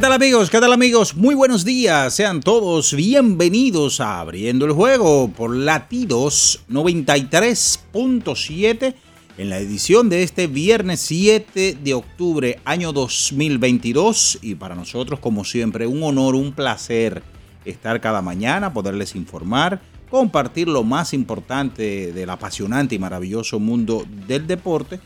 ¿Qué tal amigos? ¿Qué tal amigos? Muy buenos días. Sean todos bienvenidos a Abriendo el Juego por Latidos 93.7 en la edición de este viernes 7 de octubre año 2022. Y para nosotros, como siempre, un honor, un placer estar cada mañana, poderles informar, compartir lo más importante del apasionante y maravilloso mundo del deporte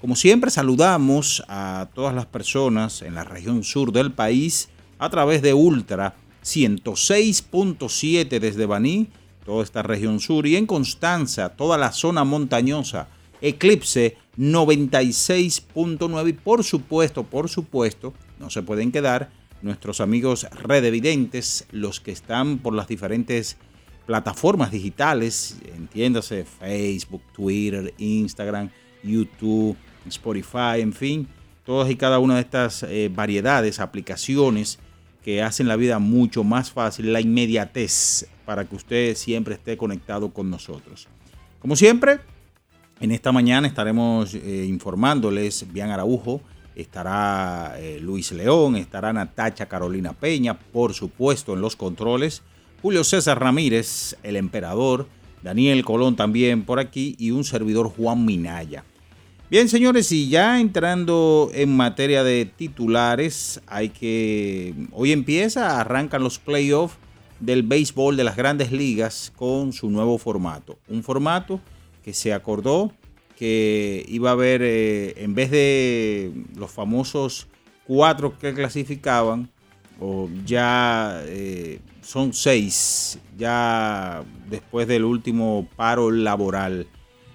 como siempre saludamos a todas las personas en la región sur del país a través de Ultra 106.7 desde Baní, toda esta región sur, y en Constanza, toda la zona montañosa, Eclipse 96.9 y por supuesto, por supuesto, no se pueden quedar nuestros amigos redevidentes, los que están por las diferentes plataformas digitales, entiéndase Facebook, Twitter, Instagram, YouTube, Spotify, en fin, todas y cada una de estas eh, variedades, aplicaciones que hacen la vida mucho más fácil, la inmediatez para que usted siempre esté conectado con nosotros. Como siempre, en esta mañana estaremos eh, informándoles, Bian Araujo, estará eh, Luis León, estará Natacha Carolina Peña, por supuesto en los controles, Julio César Ramírez, el emperador, Daniel Colón también por aquí y un servidor Juan Minaya. Bien, señores, y ya entrando en materia de titulares, hay que. Hoy empieza, arrancan los playoffs del béisbol de las grandes ligas con su nuevo formato. Un formato que se acordó que iba a haber, eh, en vez de los famosos cuatro que clasificaban, o ya eh, son seis, ya después del último paro laboral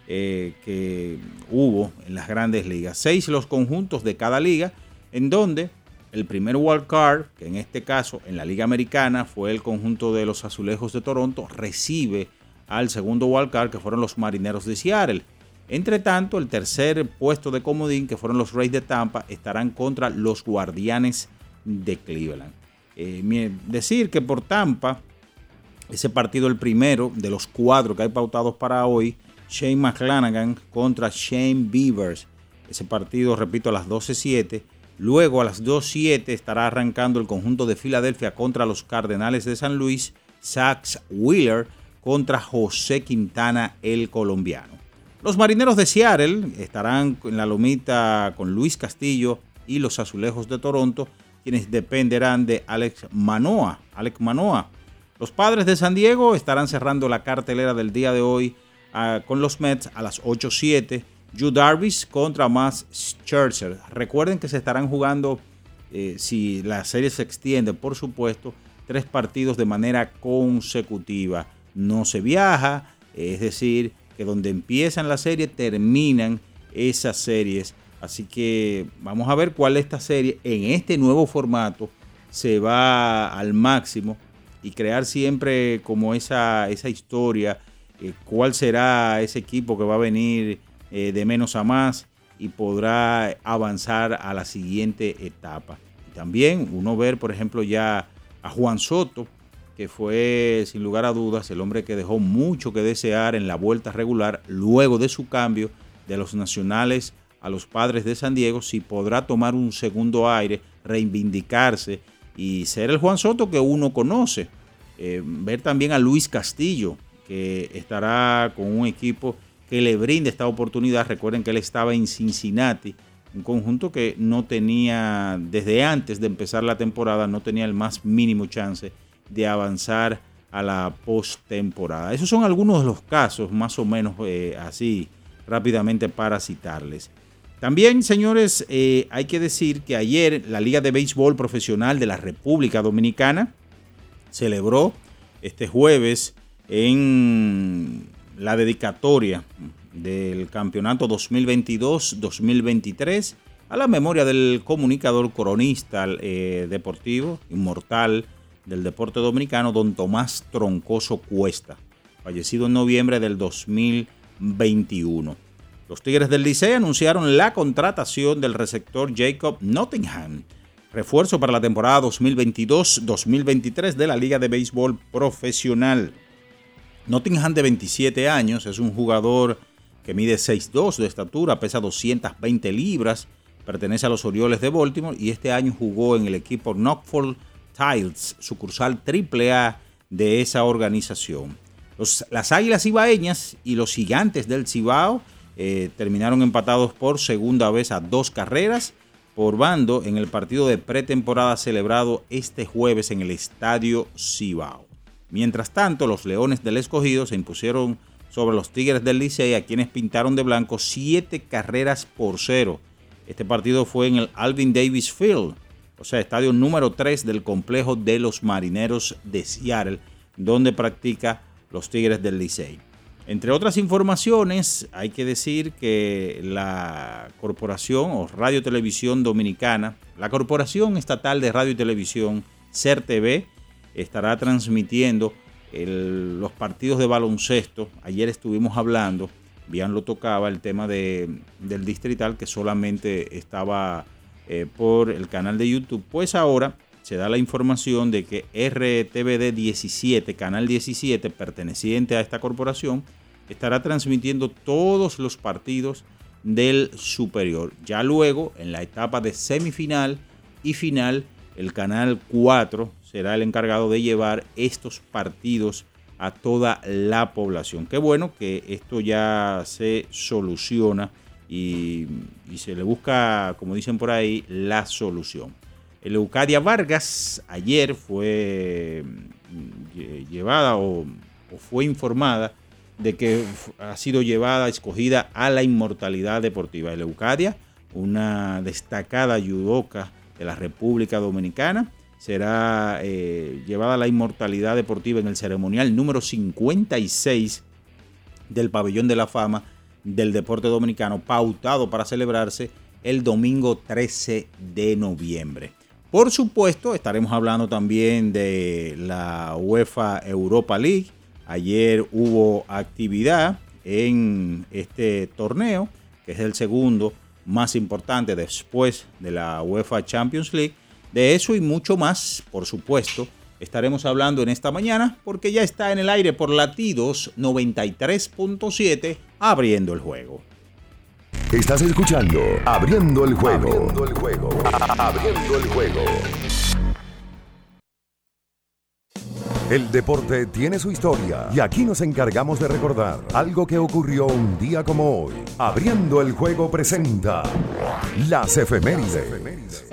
eh, que hubo en las grandes ligas. Seis los conjuntos de cada liga, en donde el primer wild card, que en este caso en la Liga Americana fue el conjunto de los Azulejos de Toronto, recibe al segundo wild card, que fueron los Marineros de Seattle. Entre tanto, el tercer puesto de comodín, que fueron los Rays de Tampa, estarán contra los Guardianes de Cleveland. Eh, decir que por Tampa, ese partido, el primero de los cuatro que hay pautados para hoy, Shane McClanagan contra Shane Beavers. Ese partido, repito, a las 12.07. Luego a las 2.07 estará arrancando el conjunto de Filadelfia contra los Cardenales de San Luis. Sax Wheeler contra José Quintana, el colombiano. Los Marineros de Seattle estarán en la lomita con Luis Castillo y los Azulejos de Toronto, quienes dependerán de Alex Manoa. Alex Manoa Los padres de San Diego estarán cerrando la cartelera del día de hoy con los Mets a las 8-7. Yu Darvish contra Max Scherzer. Recuerden que se estarán jugando, eh, si la serie se extiende, por supuesto, tres partidos de manera consecutiva. No se viaja, es decir, que donde empiezan la serie terminan esas series. Así que vamos a ver cuál esta serie en este nuevo formato se va al máximo y crear siempre como esa, esa historia, eh, cuál será ese equipo que va a venir eh, de menos a más y podrá avanzar a la siguiente etapa. también uno ver, por ejemplo, ya a Juan Soto, que fue sin lugar a dudas el hombre que dejó mucho que desear en la vuelta regular luego de su cambio de los nacionales a los padres de San Diego, si podrá tomar un segundo aire, reivindicarse y ser el Juan Soto que uno conoce. Eh, ver también a Luis Castillo, que estará con un equipo que le brinde esta oportunidad. Recuerden que él estaba en Cincinnati, un conjunto que no tenía, desde antes de empezar la temporada, no tenía el más mínimo chance de avanzar a la postemporada. Esos son algunos de los casos, más o menos eh, así, rápidamente para citarles. También, señores, eh, hay que decir que ayer la Liga de Béisbol Profesional de la República Dominicana celebró este jueves en la dedicatoria del campeonato 2022-2023 a la memoria del comunicador coronista eh, deportivo, inmortal del deporte dominicano, don Tomás Troncoso Cuesta, fallecido en noviembre del 2021. Los Tigres del Licey anunciaron la contratación del receptor Jacob Nottingham, refuerzo para la temporada 2022-2023 de la Liga de Béisbol Profesional. Nottingham de 27 años es un jugador que mide 6'2 de estatura, pesa 220 libras, pertenece a los Orioles de Baltimore y este año jugó en el equipo Knockford Tiles, sucursal AAA de esa organización. las Águilas Ibaeñas y los Gigantes del Cibao eh, terminaron empatados por segunda vez a dos carreras por bando en el partido de pretemporada celebrado este jueves en el Estadio Cibao. Mientras tanto, los Leones del Escogido se impusieron sobre los Tigres del Licey, a quienes pintaron de blanco siete carreras por cero. Este partido fue en el Alvin Davis Field, o sea, estadio número 3 del complejo de los Marineros de Seattle, donde practica los Tigres del Licey. Entre otras informaciones, hay que decir que la Corporación o Radio Televisión Dominicana, la Corporación Estatal de Radio y Televisión, CERTV, estará transmitiendo los partidos de baloncesto. Ayer estuvimos hablando, bien lo tocaba, el tema del distrital que solamente estaba eh, por el canal de YouTube. Pues ahora se da la información de que RTVD 17, canal 17, perteneciente a esta corporación, estará transmitiendo todos los partidos del superior. Ya luego, en la etapa de semifinal y final, el canal 4 será el encargado de llevar estos partidos a toda la población. Qué bueno que esto ya se soluciona y, se le busca, como dicen por ahí, la solución. El Eucadia Vargas ayer fue mm, llevada o, o, fue informada de que ha sido llevada, escogida a la inmortalidad deportiva. El Eucadia, una destacada judoka de la República Dominicana, será eh, llevada la inmortalidad deportiva en el ceremonial número 56 del Pabellón de la Fama del Deporte Dominicano, pautado para celebrarse el domingo 13 de noviembre. Por supuesto, estaremos hablando también de la UEFA Europa League. Ayer hubo actividad en este torneo, que es el segundo más importante después de la UEFA Champions League. De eso y mucho más, por supuesto, estaremos hablando en esta mañana porque ya está en el aire por latidos 93.7 abriendo el juego. Estás escuchando Abriendo el juego. Abriendo el juego. Abriendo el juego. El deporte tiene su historia y aquí nos encargamos de recordar algo que ocurrió un día como hoy. Abriendo el juego presenta las efemérides.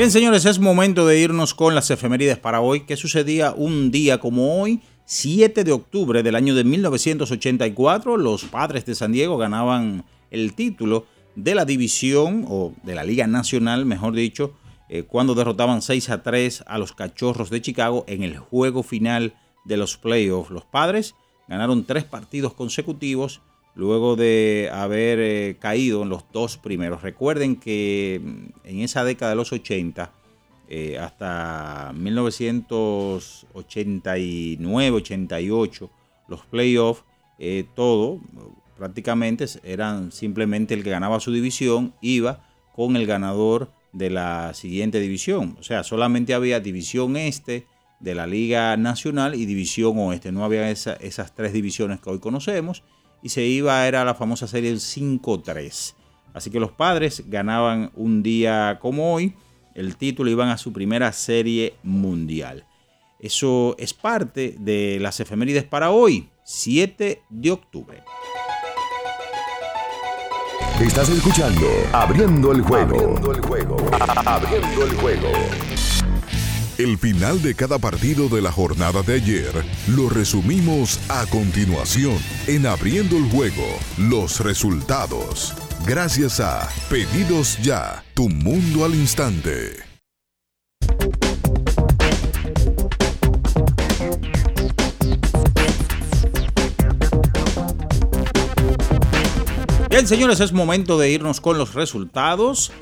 Bien, señores, es momento de irnos con las efemérides para hoy. ¿Qué sucedía un día como hoy? 7 de octubre del año de 1984, los padres de San Diego ganaban el título de la división o de la Liga Nacional, mejor dicho, eh, cuando derrotaban 6 a 3 a los Cachorros de Chicago en el juego final de los playoffs. Los padres ganaron tres partidos consecutivos luego de haber eh, caído en los dos primeros. Recuerden que mm, en esa década de los 80, eh, hasta 1989, 88, los playoffs, eh, todo prácticamente eran simplemente el que ganaba su división, iba con el ganador de la siguiente división. O sea, solamente había división este de la Liga Nacional y división oeste. No había esas tres divisiones que hoy conocemos y se iba, era la famosa serie 5-3. Así que los padres ganaban un día como hoy el título, iban a su primera serie mundial. Eso es parte de las efemérides para hoy, 7 de octubre. Estás escuchando Abriendo el juego. Abriendo el juego. Abriendo el juego. El final de cada partido de la jornada de ayer lo resumimos a continuación en Abriendo el juego, los resultados. Gracias a Pedidos Ya, tu mundo al instante. Bien, señores, es momento de irnos con los resultados.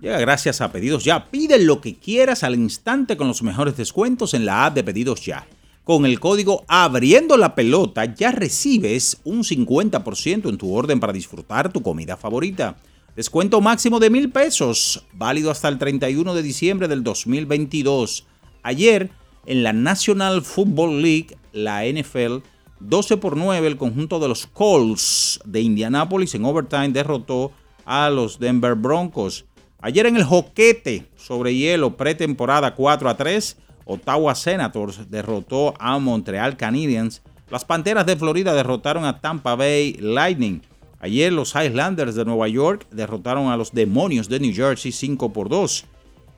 Llega gracias a Pedidos Ya. Pide lo que quieras al instante con los mejores descuentos en la app de Pedidos Ya. Con el código Abriendo la Pelota ya recibes un 50% en tu orden para disfrutar tu comida favorita. Descuento máximo de mil pesos, válido hasta el 31 de diciembre del 2022. Ayer, en la National Football League, la NFL, 12 por 9, el conjunto de los Colts de Indianápolis en overtime derrotó a los Denver Broncos. Ayer en el Joquete sobre hielo pretemporada 4 a 3, Ottawa Senators derrotó a Montreal Canadiens. Las Panteras de Florida derrotaron a Tampa Bay Lightning. Ayer los Highlanders de Nueva York derrotaron a los Demonios de New Jersey 5 por 2.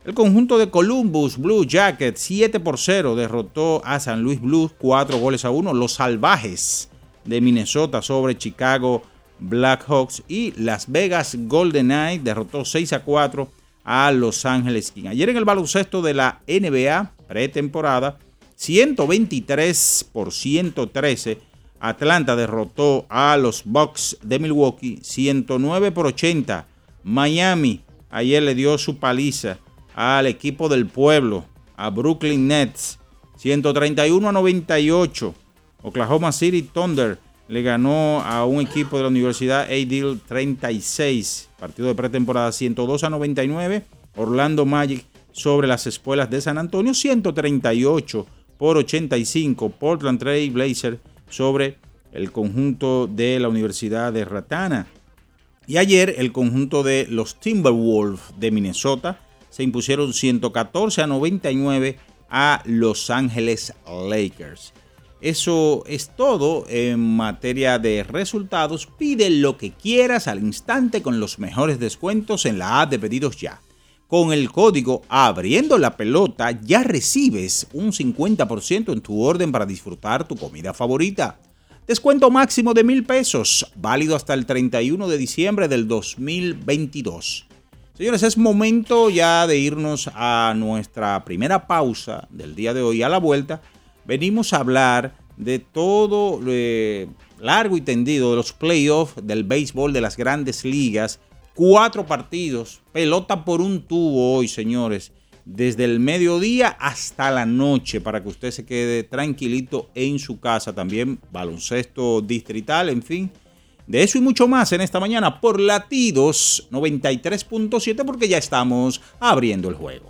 El conjunto de Columbus Blue Jackets 7 por 0 derrotó a San Luis Blues 4 goles a 1. Los Salvajes de Minnesota sobre Chicago Blackhawks y Las Vegas Golden Knights derrotó 6 a 4 a Los Ángeles Kings. Ayer en el baloncesto de la NBA pretemporada, 123 por 113, Atlanta derrotó a los Bucks de Milwaukee, 109 por 80. Miami ayer le dio su paliza al equipo del pueblo, a Brooklyn Nets, 131 a 98. Oklahoma City Thunder le ganó a un equipo de la Universidad A-Deal 36, partido de pretemporada 102 a 99. Orlando Magic sobre las espuelas de San Antonio 138 por 85. Portland Trail Blazer sobre el conjunto de la Universidad de Ratana. Y ayer el conjunto de los Timberwolves de Minnesota se impusieron 114 a 99 a Los Ángeles Lakers. Eso es todo en materia de resultados. Pide lo que quieras al instante con los mejores descuentos en la app de pedidos ya. Con el código Abriendo la Pelota ya recibes un 50% en tu orden para disfrutar tu comida favorita. Descuento máximo de mil pesos, válido hasta el 31 de diciembre del 2022. Señores, es momento ya de irnos a nuestra primera pausa del día de hoy. A la vuelta venimos a hablar de todo eh, largo y tendido de los playoffs del béisbol de las grandes ligas. Cuatro partidos, pelota por un tubo hoy, señores. Desde el mediodía hasta la noche para que usted se quede tranquilito en su casa. También baloncesto distrital, en fin. De eso y mucho más en esta mañana por Latidos 93.7 porque ya estamos abriendo el juego.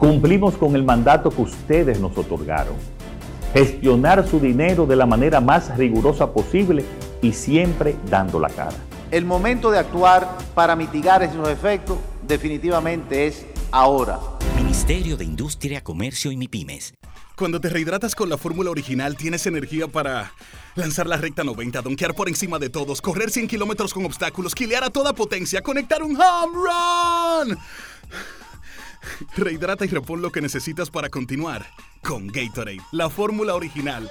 Cumplimos con el mandato que ustedes nos otorgaron. Gestionar su dinero de la manera más rigurosa posible y siempre dando la cara. El momento de actuar para mitigar esos efectos definitivamente es ahora. Ministerio de Industria, Comercio y MIPIMES. Cuando te rehidratas con la fórmula original, tienes energía para lanzar la recta 90, donkear por encima de todos, correr 100 kilómetros con obstáculos, quilear a toda potencia, conectar un home run. Rehidrata y repon lo que necesitas para continuar con Gatorade, la fórmula original.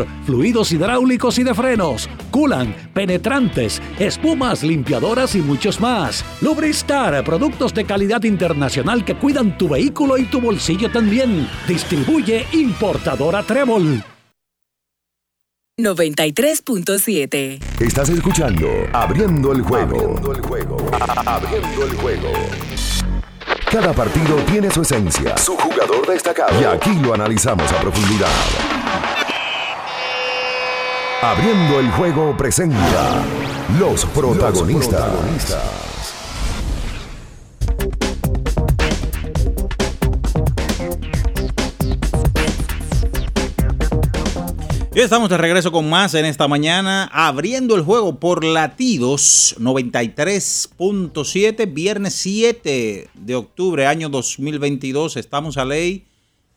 fluidos hidráulicos y de frenos, culan, penetrantes, espumas, limpiadoras y muchos más. Lubristar, productos de calidad internacional que cuidan tu vehículo y tu bolsillo también. Distribuye importadora Trébol. 93.7. Estás escuchando Abriendo el juego. Abriendo el juego. Abriendo el juego. Cada partido tiene su esencia, su jugador destacado. Y aquí lo analizamos a profundidad. Abriendo el juego presenta los protagonistas. Y estamos de regreso con más en esta mañana, abriendo el juego por latidos 93.7, viernes 7 de octubre, año 2022. Estamos a ley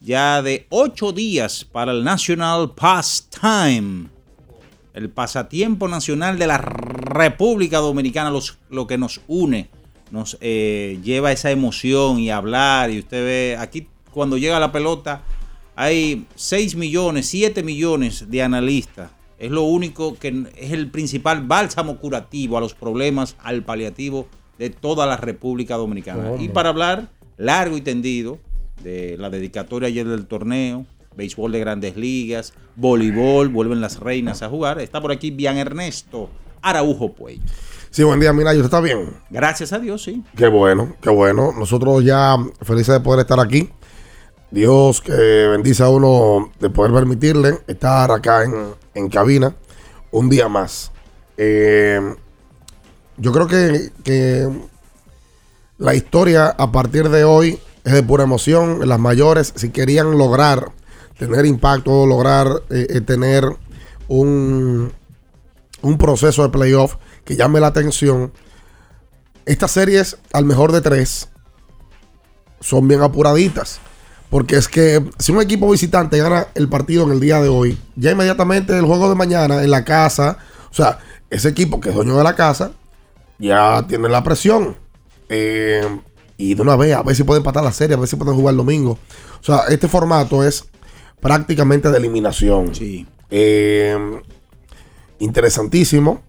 ya de 8 días para el National Pastime, el pasatiempo nacional de la República Dominicana, los, lo que nos une, nos eh, lleva esa emoción y hablar. Y usted ve, aquí cuando llega la pelota hay 6 millones, 7 millones de analistas. Es lo único que es el principal bálsamo curativo a los problemas, al paliativo de toda la República Dominicana. Y para hablar largo y tendido de la dedicatoria ayer del torneo, béisbol de grandes ligas, voleibol, vuelven las reinas a jugar, está por aquí Bian Ernesto Araujo Puey. Sí, buen día, Minayo. ¿Usted está bien? Gracias a Dios, sí. Qué bueno, qué bueno. Nosotros ya felices de poder estar aquí. Dios que bendice a uno de poder permitirle estar acá en, en cabina un día más. Eh, yo creo que, que la historia a partir de hoy es de pura emoción. Las mayores, si querían lograr tener impacto, lograr eh, eh, tener un, un proceso de playoff que llame la atención, estas series, al mejor de tres, son bien apuraditas. Porque es que si un equipo visitante gana el partido en el día de hoy, ya inmediatamente el juego de mañana en la casa, o sea, ese equipo que es dueño de la casa, ya tiene la presión. Eh, y de una vez, a ver si pueden empatar la serie, a ver si pueden jugar el domingo. O sea, este formato es prácticamente de eliminación. Sí. Eh, interesantísimo.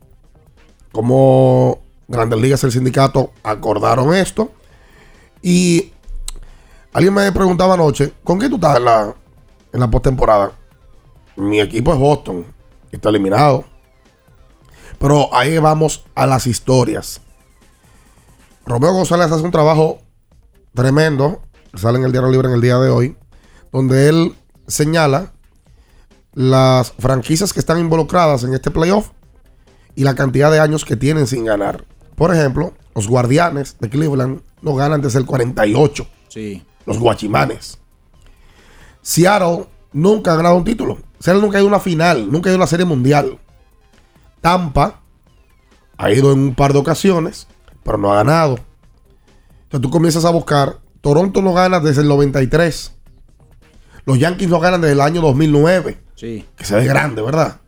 Como Grandes Ligas y el sindicato acordaron esto. Y alguien me preguntaba anoche, ¿con qué tú estás en la, en la postemporada? Mi equipo es Boston. Está eliminado. Pero ahí vamos a las historias. Romeo González hace un trabajo tremendo. Sale en el Diario Libre en el día de hoy. Donde él señala las franquicias que están involucradas en este playoff y la cantidad de años que tienen sin ganar. Por ejemplo, los Guardianes de Cleveland no ganan desde el 48. Sí. Los Guachimanes. Seattle nunca ha ganado un título. Seattle nunca ha ido a una final, nunca ha ido a una serie mundial. Tampa ha ido en un par de ocasiones, pero no ha ganado. Entonces tú comienzas a buscar. Toronto no gana desde el 93. Los Yankees no ganan desde el año 2009. Sí. Que se ve grande, ¿verdad?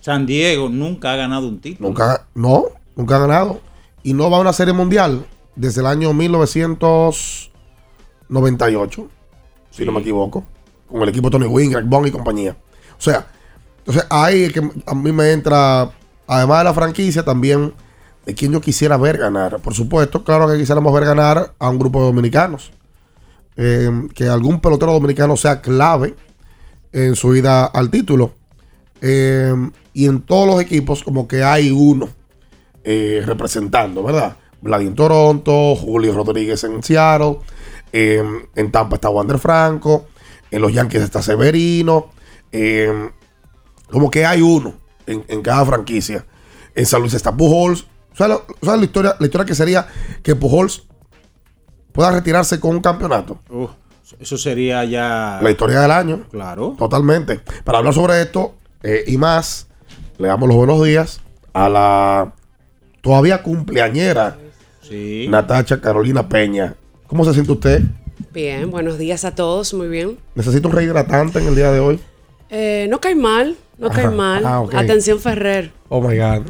San Diego nunca ha ganado un título. Nunca, no, nunca ha ganado. Y no va a una serie mundial desde el año 1998, si no me equivoco, con el equipo Tony Wynn, Greg Bond y compañía. O sea, entonces ahí es que a mí me entra, además de la franquicia, también de quien yo quisiera ver ganar. Por supuesto, claro que quisiéramos ver ganar a un grupo de dominicanos. Eh, que algún pelotero dominicano sea clave en su ida al título. Eh, y en todos los equipos como que hay uno eh, representando, ¿verdad? Vlad en Toronto, Julio Rodríguez en Seattle, eh, en Tampa está Wander Franco, en los Yankees está Severino, como que hay uno en, cada franquicia. En San Luis está Pujols. ¿Sabes la, sabes la historia, la historia que sería que Pujols pueda retirarse con un campeonato? Uh, eso sería ya. La historia del año. Claro. Totalmente. Para hablar sobre esto eh, y más, le damos los buenos días a la todavía cumpleañera Sí. Natacha Carolina Peña. ¿Cómo se siente usted? Bien, buenos días a todos, muy bien. ¿Necesita un rehidratante en el día de hoy? Eh, no cae mal, no cae mal. Ah. Atención Ferrer, Oh my God.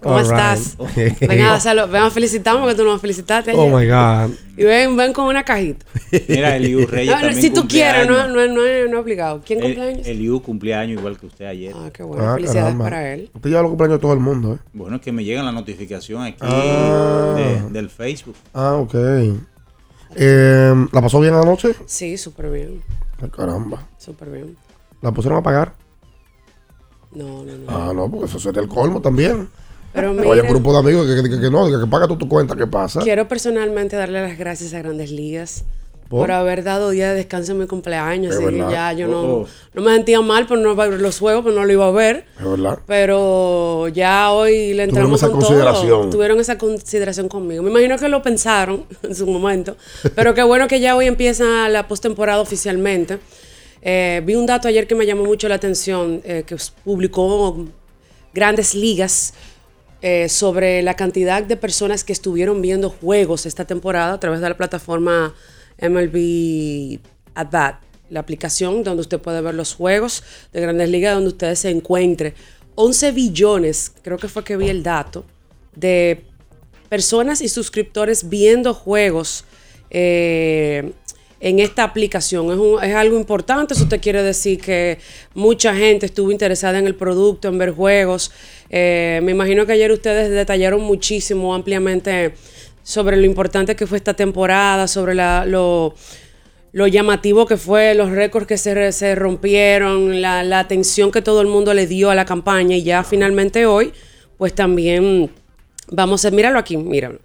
¿cómo All estás? right. Ven a, hacerlo, ven a felicitarme que tú no me felicitaste. Oh ayer. my God. Y ven, ven con una cajita. Mira, Eliu Reyes No, si tú quieres, no, no, no, es- no es obligado. ¿Quién El- cumpleaños? Eliu cumpleaños igual que usted ayer. Ah, qué bueno. Ah, Felicidades caramba. para él. Usted lleva los cumpleaños de todo el mundo, ¿eh? Bueno, es que me llega la notificación aquí Ah. de- del Facebook. Ah, ok. Eh, ¿La pasó bien anoche? Sí, súper bien, Ay, caramba. súper bien. ¿La pusieron a pagar? No, no, no. Ah, no, porque eso sería el colmo también. Pero Oye, mira, un grupo de amigos que, que, que no, que, que paga tú tu cuenta, ¿qué pasa? quiero personalmente darle las gracias a Grandes Ligas ¿Por? por, haber dado día de descanso en mi cumpleaños. Es Así que verdad. ya yo Oh, oh. no, no me sentía mal por no ver los juegos, pero no lo iba a ver. Es verdad. Pero ya hoy le Tuvieron entramos esa con consideración. todo. Tuvieron esa consideración conmigo. Me imagino que lo pensaron en su momento. Pero qué bueno que ya hoy empieza la postemporada oficialmente. Eh, vi un dato ayer que me llamó mucho la atención, eh, que publicó Grandes Ligas eh, sobre la cantidad de personas que estuvieron viendo juegos esta temporada a través de la plataforma MLB At Bat, la aplicación donde usted puede ver los juegos de Grandes Ligas donde usted se encuentre. 11 billones, creo que fue que vi el dato, de personas y suscriptores viendo juegos en esta aplicación. Es, algo importante, eso te quiere decir que mucha gente estuvo interesada en el producto, en ver juegos. Eh, me imagino que ayer ustedes detallaron muchísimo, ampliamente, sobre lo importante que fue esta temporada, sobre la, lo, llamativo que fue, los récords que se, se rompieron, la, la atención que todo el mundo le dio a la campaña y ya finalmente hoy, pues también vamos a, míralo aquí, míralo.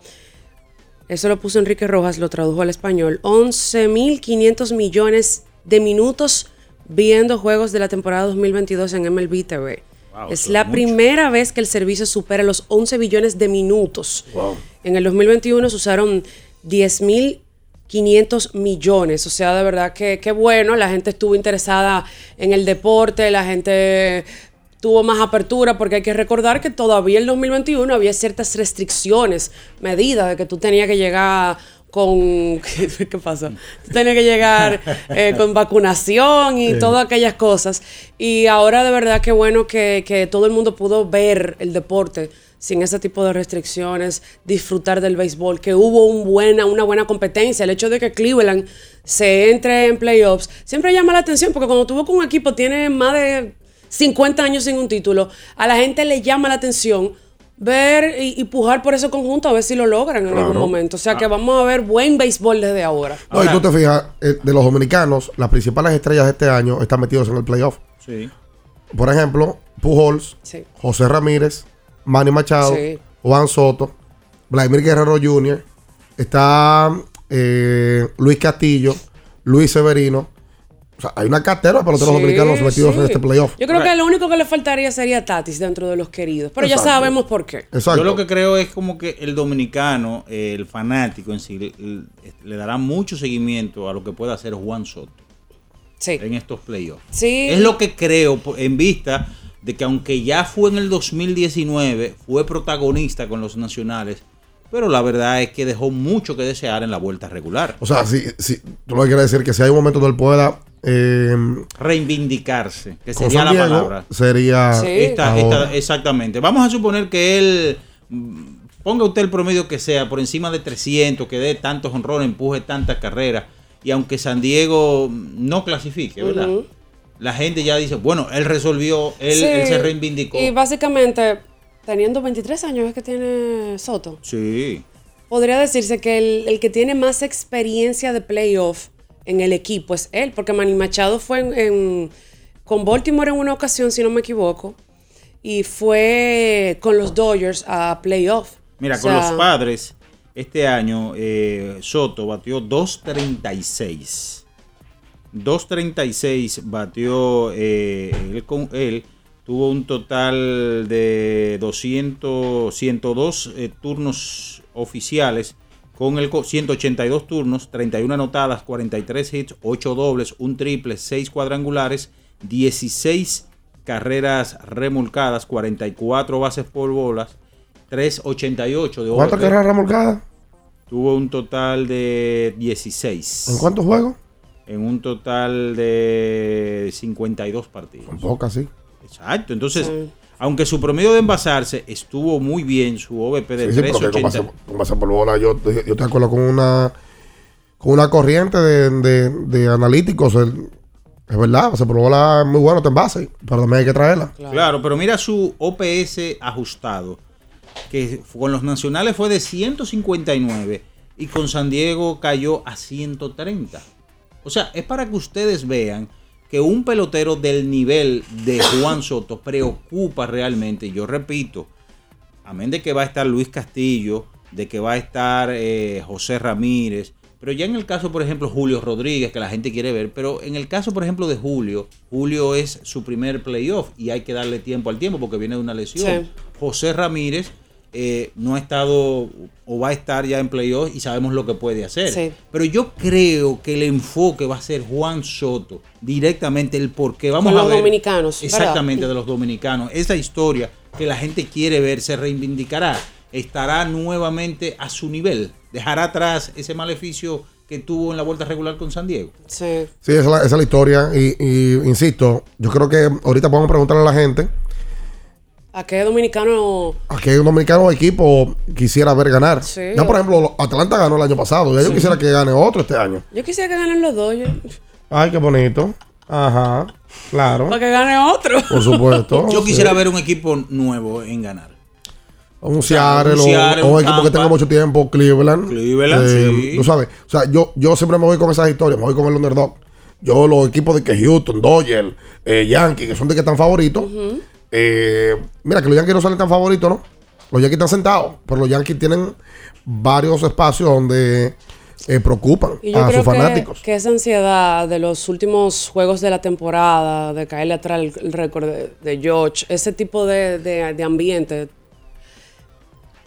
Eso lo puso Enrique Rojas, lo tradujo al español. 11.500 millones de minutos viendo juegos de la temporada 2022 en MLB TV. Wow, es la mucho. primera vez que el servicio supera los 11 billones de minutos. Wow. En el 2021 se usaron 10.500 millones. O sea, de verdad que qué bueno. La gente estuvo interesada en el deporte, la gente tuvo más apertura porque hay que recordar que todavía en 2021 había ciertas restricciones, medidas de que tú tenías que llegar con ¿qué, qué pasó? Tú tenías que llegar eh, con vacunación y Sí. todas aquellas cosas. Y ahora de verdad que bueno que, que todo el mundo pudo ver el deporte sin ese tipo de restricciones, disfrutar del béisbol, que hubo un buena, una buena competencia. El hecho de que Cleveland se entre en playoffs siempre llama la atención porque cuando tuvo que un equipo tiene más de 50 años sin un título, a la gente le llama la atención ver y, y pujar por ese conjunto a ver si lo logran en algún momento. O sea que vamos a ver buen béisbol desde ahora. No, y tú te fijas, eh, de los dominicanos, las principales estrellas de este año están metidos en el playoff. Sí. Por ejemplo, Pujols, Sí. José Ramírez, Manny Machado, Sí. Juan Soto, Vladimir Guerrero Jr., está eh, Luis Castillo, Luis Severino. O sea, hay una cartera de peloteros Sí, dominicanos metidos sí. en este playoff. Yo creo que lo único que le faltaría sería Tatis dentro de los queridos. Pero ya Exacto. sabemos por qué. Yo lo que creo es como que el dominicano, el fanático en sí, le, dará mucho seguimiento a lo que pueda hacer Juan Soto en estos playoffs. Sí. Es lo que creo en vista de que aunque ya fue en el 2019, fue protagonista con los nacionales, pero la verdad es que dejó mucho que desear en la vuelta regular. O sea, si, si tú lo que quieres decir que si hay un momento donde él pueda eh, Reivindicarse, que sería la Diego, palabra. sería Esta- esta- exactamente. Vamos a suponer que él mm, ponga usted el promedio que sea por encima de 300, que dé tantos honrones, empuje tantas carreras. Y aunque San Diego no clasifique, ¿verdad? La gente ya dice, bueno, él resolvió, él, Sí, él se reivindicó. Y básicamente, teniendo 23 años es que tiene Soto, Sí. podría decirse que el, el que tiene más experiencia de playoff en el equipo es él, porque Manny Machado fue en- en- con Baltimore en una ocasión, si no me equivoco, y fue con los Dodgers a playoff. Mira, O con los padres, este año eh, Soto batió 2.36. 2.36 batió eh, él con él. Tuvo un total de 200, 102 eh, turnos oficiales con el co- 182 turnos, 31 anotadas, 43 hits, 8 dobles, un triple, 6 cuadrangulares, 16 carreras remolcadas, 44 bases por bolas, 388 de ¿Cuántas carreras remolcadas? Tuvo un total de 16. ¿En cuántos juegos? En un total de 52 partidos. Pocas, sí. Exacto. Entonces, aunque su promedio de envasarse estuvo muy bien, su OVP de Sí, sí, pero que con 380. base, con base por bola, yo, de acuerdo con una con una corriente de, de- de analíticos. el- es verdad, base por bola es muy bueno, te envase, pero también hay que traerla. Claro. pero mira su OPS ajustado, que con los nacionales fue de 159 y con San Diego cayó a 130. O sea, es para que ustedes vean que un pelotero del nivel de Juan Soto preocupa realmente. Yo repito, amén de que va a estar Luis Castillo, de que va a estar eh, José Ramírez, pero ya en el caso, por ejemplo, Julio Rodríguez, que la gente quiere ver, pero en el caso, por ejemplo, de Julio, Julio es su primer playoff y hay que darle tiempo al tiempo porque viene de una lesión. Sí. José Ramírez eh, no ha estado o va a estar ya en playoff y sabemos lo que puede hacer. Sí. Pero yo creo que el enfoque va a ser Juan Soto, directamente el por qué. Vamos Con a los ver. dominicanos, ¿verdad? Exactamente, de los dominicanos. Esa historia que la gente quiere ver se reivindicará. Estará nuevamente a su nivel. Dejará atrás ese maleficio que tuvo en la vuelta regular con San Diego. Sí. Sí, esa es la, esa es la historia. Y, y insisto, yo creo que ahorita podemos preguntarle a la gente ¿A qué dominicano? a qué dominicano equipo quisiera ver ganar. Sí. Ya, por ejemplo, Atlanta ganó el año pasado. Ya yo quisiera que gane otro este año. Yo quisiera que ganen los Dodgers. Ay, qué bonito. Ajá, claro. Para que gane otro. Por supuesto. Yo quisiera Sí. ver un equipo nuevo en ganar. Un O sea, Seattle, un o- o un un equipo que tenga mucho tiempo, Cleveland. Cleveland, Eh, sí. Tú sabes, o sea, yo, yo siempre me voy con esas historias, me voy con el underdog. Yo los equipos de que Houston, Dodgers, eh, Yankees, que son de que están favoritos. Eh, mira, que los Yankees no salen tan favoritos, ¿no? Los Yankees están sentados, pero los Yankees tienen varios espacios donde eh, preocupan Y yo a creo sus que, fanáticos. que esa ansiedad de los últimos juegos de la temporada, de caerle atrás el, el récord de, de George, ese tipo de, de- de ambiente,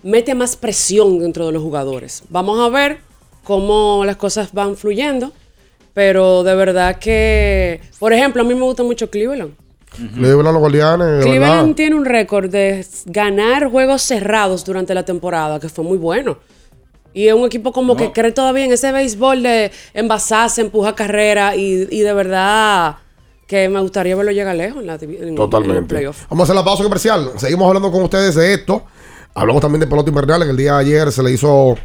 mete más presión dentro de los jugadores. Vamos a ver cómo las cosas van fluyendo, pero de verdad que, por ejemplo, a mí me gusta mucho Cleveland. Cleveland, los guardianes. Cleveland tiene un récord de ganar juegos cerrados durante la temporada, que fue muy bueno. Y es un equipo como que cree todavía en ese béisbol de envasarse, empuja carrera y, y de verdad que me gustaría verlo llegar lejos en la en- en el Totalmente. Vamos a hacer la pausa comercial. Seguimos hablando con ustedes de esto. Hablamos también de pelota invernal. En el día de ayer se le hizo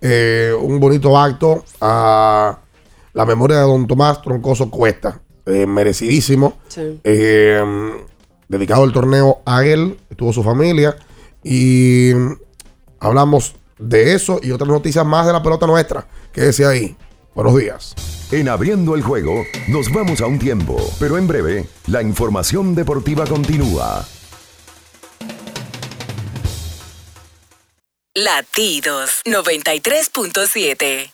eh, un bonito acto a la memoria de don Tomás Troncoso Cuesta. Eh, merecidísimo. Sí. Eh, dedicado el torneo a él, estuvo su familia. Y hablamos de eso y otras noticias más de la pelota nuestra. Quédese ahí. Buenos días. En abriendo el juego, nos vamos a un tiempo, pero en breve, la información deportiva continúa. Latidos 93.7.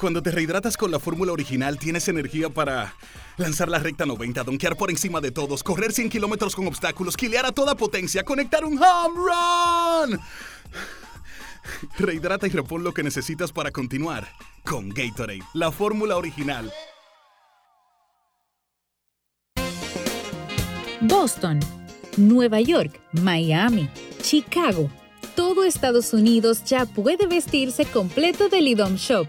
Cuando te rehidratas con la fórmula original, tienes energía para lanzar la recta 90, donkear por encima de todos, correr 100 kilómetros con obstáculos, quilear a toda potencia, conectar un home run. Rehidrata y repon lo que necesitas para continuar con Gatorade, la fórmula original. Boston, Nueva York, Miami, Chicago. Todo Estados Unidos ya puede vestirse completo del IDOM Shop.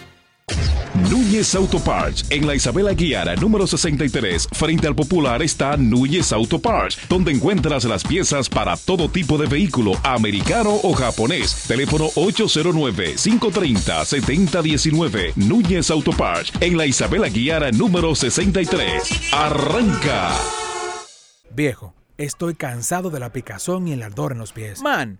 Núñez Auto Parts. En la Isabela Guiara, número 63, frente al Popular, está Núñez Auto Parts, donde encuentras las piezas para todo tipo de vehículo, americano o japonés. Teléfono 809-530-7019. Núñez Auto Parts. En la Isabela Guiara, número 63. Arranca. Viejo, estoy cansado de la picazón y el ardor en los pies. Man,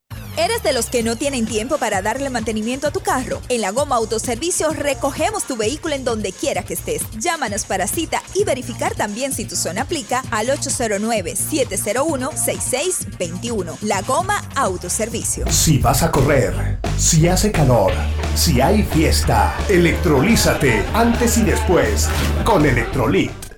¿Eres de los que no tienen tiempo para darle mantenimiento a tu carro? En la Goma Autoservicio recogemos tu vehículo en donde quiera que estés. Llámanos para cita y verificar también si tu zona aplica al 809-701-6621. La Goma Autoservicio. Si vas a correr, si hace calor, si hay fiesta, electrolízate antes y después con Electrolit.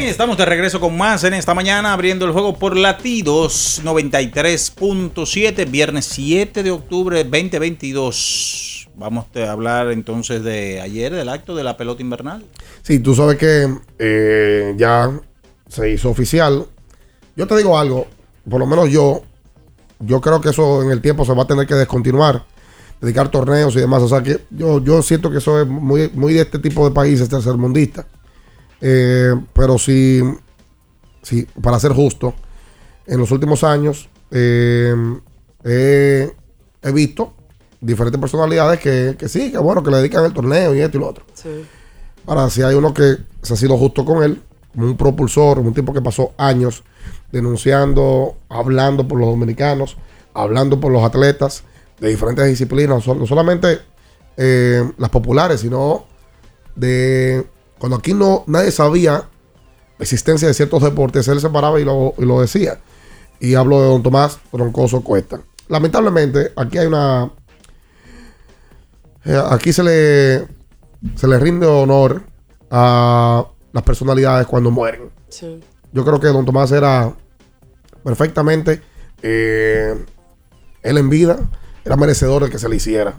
Estamos de regreso con más en esta mañana, abriendo el juego por latidos 93.7, viernes 7 de octubre 2022. Vamos a hablar entonces de ayer, del acto de la pelota invernal. Sí, tú sabes que eh, ya se hizo oficial. Yo te digo algo, por lo menos yo, yo creo que eso en el tiempo se va a tener que descontinuar, dedicar torneos y demás. O sea que yo, yo siento que eso es muy, muy de este tipo de países tercermundistas. Eh, pero sí, sí, para ser justo, en los últimos años eh, he, he visto diferentes personalidades que, que sí, que bueno, que le dedican el torneo y esto y lo otro. Ahora, si hay uno que se ha sido justo con él, como un propulsor, un tipo que pasó años denunciando, hablando por los dominicanos, hablando por los atletas de diferentes disciplinas, no solamente eh, las populares, sino de cuando aquí no nadie sabía la existencia de ciertos deportes, él se paraba y lo, y lo decía. Y hablo de don Tomás Troncoso Cuesta. Lamentablemente, aquí hay una. eh, aquí se le, se le rinde honor a las personalidades cuando mueren. Sí. Yo creo que don Tomás era perfectamente. eh, él en vida era merecedor de que se le hiciera.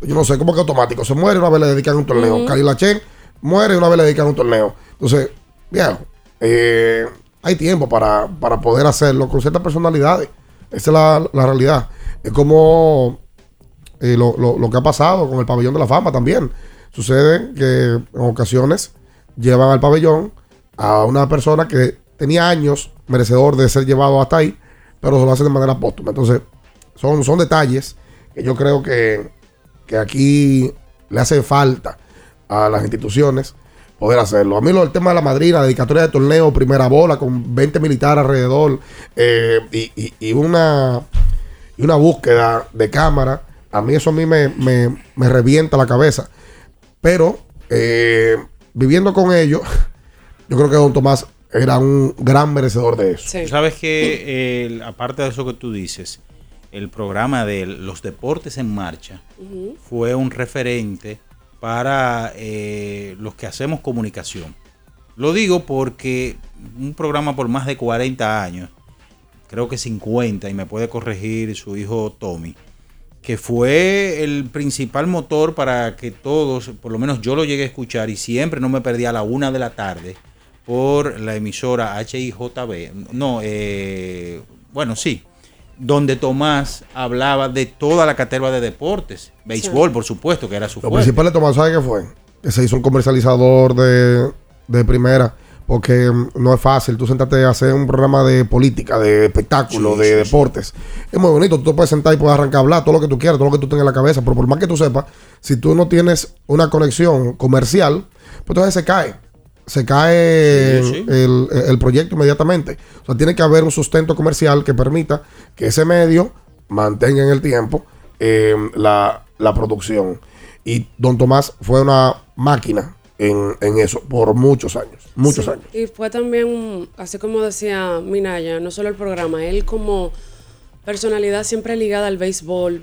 Yo no sé, como que automático. Se muere una vez le dedican un torneo. Ujú. Cali Lachen muere una vez le dedican un torneo. Entonces, viejo, eh, hay tiempo para, para poder hacerlo con ciertas personalidades. Esa es la, la realidad. Es como eh, lo, lo- lo que ha pasado con el pabellón de la fama también. Sucede que en ocasiones llevan al pabellón a una persona que tenía años merecedor de ser llevado hasta ahí, pero se lo hacen de manera póstuma. Entonces, son, son detalles que yo creo que, que aquí le hace falta a las instituciones poder hacerlo. A mí lo del tema de la madrina, dedicatoria de torneo, primera bola, con 20 militares alrededor eh, y, y- y una, y una búsqueda de cámara, a mí eso a mí me, me- me revienta la cabeza. Pero eh, viviendo con ellos, yo creo que don Tomás era un gran merecedor de eso. Sabes que, eh, aparte de eso que tú dices, el programa de los deportes en marcha fue un referente para eh, los que hacemos comunicación. Lo digo porque un programa por más de 40 años, creo que 50, y me puede corregir su hijo Tommy, que fue el principal motor para que todos, por lo menos yo lo llegué a escuchar y siempre no me perdía a la una de la tarde por la emisora HIJB. No, eh, bueno, sí. Donde Tomás hablaba de toda la caterva de deportes. Béisbol, por supuesto, que era su Lo fuerte. principal de Tomás, ¿sabe qué fue? Que se hizo un comercializador de, de primera. Porque mm, no es fácil tú sentarte a hacer un programa de política, de espectáculo, Sí, de sí, deportes. Es muy bonito. Tú te puedes sentar y puedes arrancar a hablar todo lo que tú quieras, todo lo que tú tengas en la cabeza. Pero por más que tú sepas, si tú no tienes una conexión comercial, pues entonces se cae. Se cae Sí, sí. El, el proyecto inmediatamente. O sea, tiene que haber un sustento comercial que permita que ese medio mantenga en el tiempo eh, la, la producción. Y Don Tomás fue una máquina en, en eso por muchos años. Muchos Sí, años. Y fue también, así como decía Minaya, no solo el programa, él como personalidad siempre ligada al béisbol,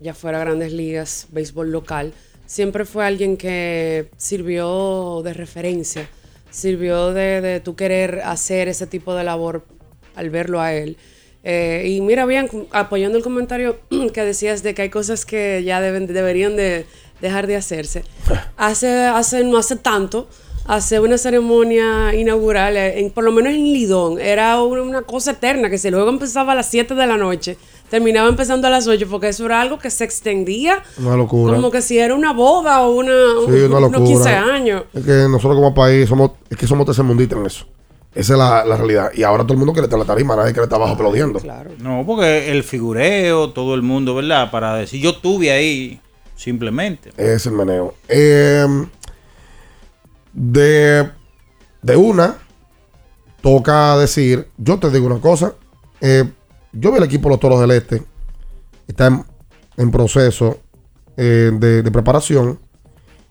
ya fuera grandes ligas, béisbol local, siempre fue alguien que sirvió de referencia, sirvió de, de tu querer hacer ese tipo de labor al verlo a él. Eh, y mira, bien, apoyando el comentario que decías de que hay cosas que ya deben, deberían de dejar de hacerse. Hace, hace, no hace tanto, hace una ceremonia inaugural, eh, en, por lo menos en Lidón, era una, una cosa eterna, que si luego empezaba a las 7 de la noche, terminaba empezando a las 8, porque eso era algo que se extendía Una locura. como que si era una boda o una, Sí, una unos locura. 15 años. Es que nosotros como país somos, es que somos tercermundistas en eso. Esa es la, la realidad. Y ahora todo el mundo quiere estar en la tarima, nadie quiere estar abajo aplaudiendo. No, porque el figureo, todo el mundo, ¿verdad? Para decir, yo estuve ahí, simplemente. Es el meneo. Eh, de, de una, toca decir, yo te digo una cosa, eh, yo vi el equipo de los Toros del Este, está en, en proceso eh, de, de preparación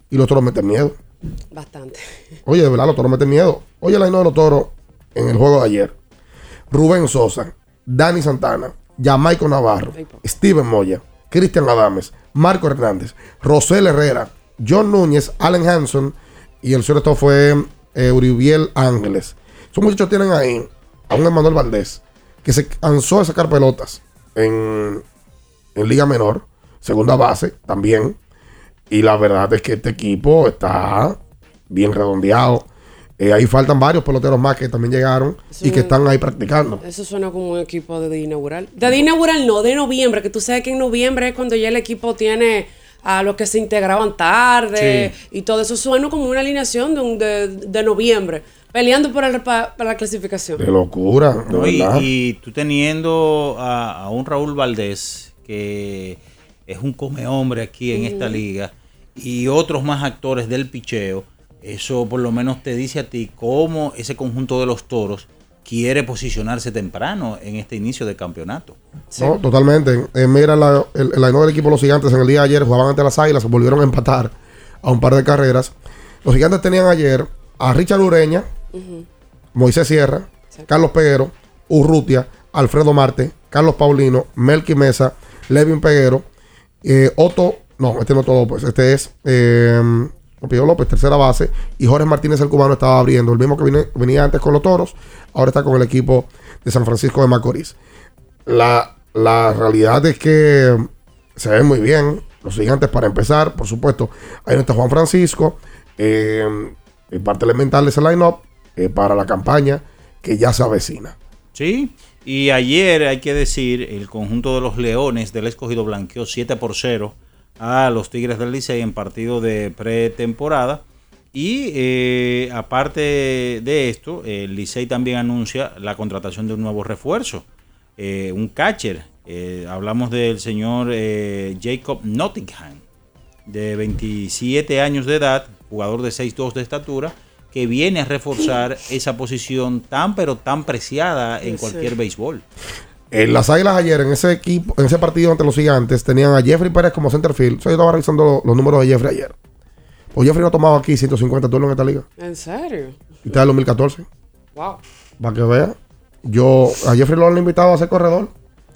y los Toros meten miedo. Bastante. Oye, de verdad, los Toros meten miedo. Oye, la de los Toros en el juego de ayer. Rubén Sosa, Dani Santana, Jamaico Navarro, Steven Moya, Cristian Adames, Marco Hernández, Rosel Herrera, John Núñez, Allen Hanson y el señor esto fue eh, Uribiel Ángeles. Esos muchachos tienen ahí a un Emanuel Valdés que se cansó de sacar pelotas en, en Liga Menor, segunda base también. Y la verdad es que este equipo está bien redondeado. Eh, ahí faltan varios peloteros más que también llegaron y que están ahí practicando. Eso suena como un equipo de día inaugural. De inaugural no, de noviembre, que tú sabes que en noviembre es cuando ya el equipo tiene a los que se integraban tarde y todo eso. Suena como una alineación de, un- de, de noviembre, peleando por, el, pa- para la clasificación. De locura, No, y, tú teniendo a, a un Raúl Valdés, que es un come hombre aquí en esta liga, y otros más actores del picheo, eso por lo menos te dice a ti cómo ese conjunto de los toros quiere posicionarse temprano en este inicio de campeonato. No, totalmente. Eh, mira, la- el, el del equipo de los gigantes en el día de ayer jugaban ante las águilas, volvieron a empatar a un par de carreras. Los gigantes tenían ayer a Richard Ureña, Moisés Sierra, Carlos Peguero, Urrutia, Alfredo Marte, Carlos Paulino, Melqui Mesa, Levin Peguero, eh, Otto, no, este no todo, pues este es eh, Pío López, tercera base, y Jorge Martínez el cubano estaba abriendo, el mismo que venía antes con los toros, ahora está con el equipo de San Francisco de Macorís. La, la realidad es que se ven muy bien los gigantes para empezar, por supuesto. Ahí no está Juan Francisco, eh, y parte elemental de ese line-up eh, para la campaña que ya se avecina. Sí, y ayer hay que decir, el conjunto de los Leones del escogido blanqueó 7 por 0 a los Tigres del Licey en partido de pretemporada. Y eh, aparte de esto, el Licey también anuncia la contratación de un nuevo refuerzo, eh, un catcher. Eh, hablamos del señor eh, Jacob Nottingham, de 27 años de edad, jugador de 6'2 de estatura, que viene a reforzar esa posición tan pero tan preciada en cualquier béisbol. En las Águilas ayer, en ese equipo, en ese partido ante los gigantes, tenían a Jeffrey Pérez como centerfield. So, yo estaba revisando lo- los números de Jeffrey ayer. Pues Jeffrey no ha tomado aquí 150 turnos en esta liga. ¿En serio? Y está en el 2014. Wow. Para que vea. Yo a Jeffrey lo han invitado a ser corredor.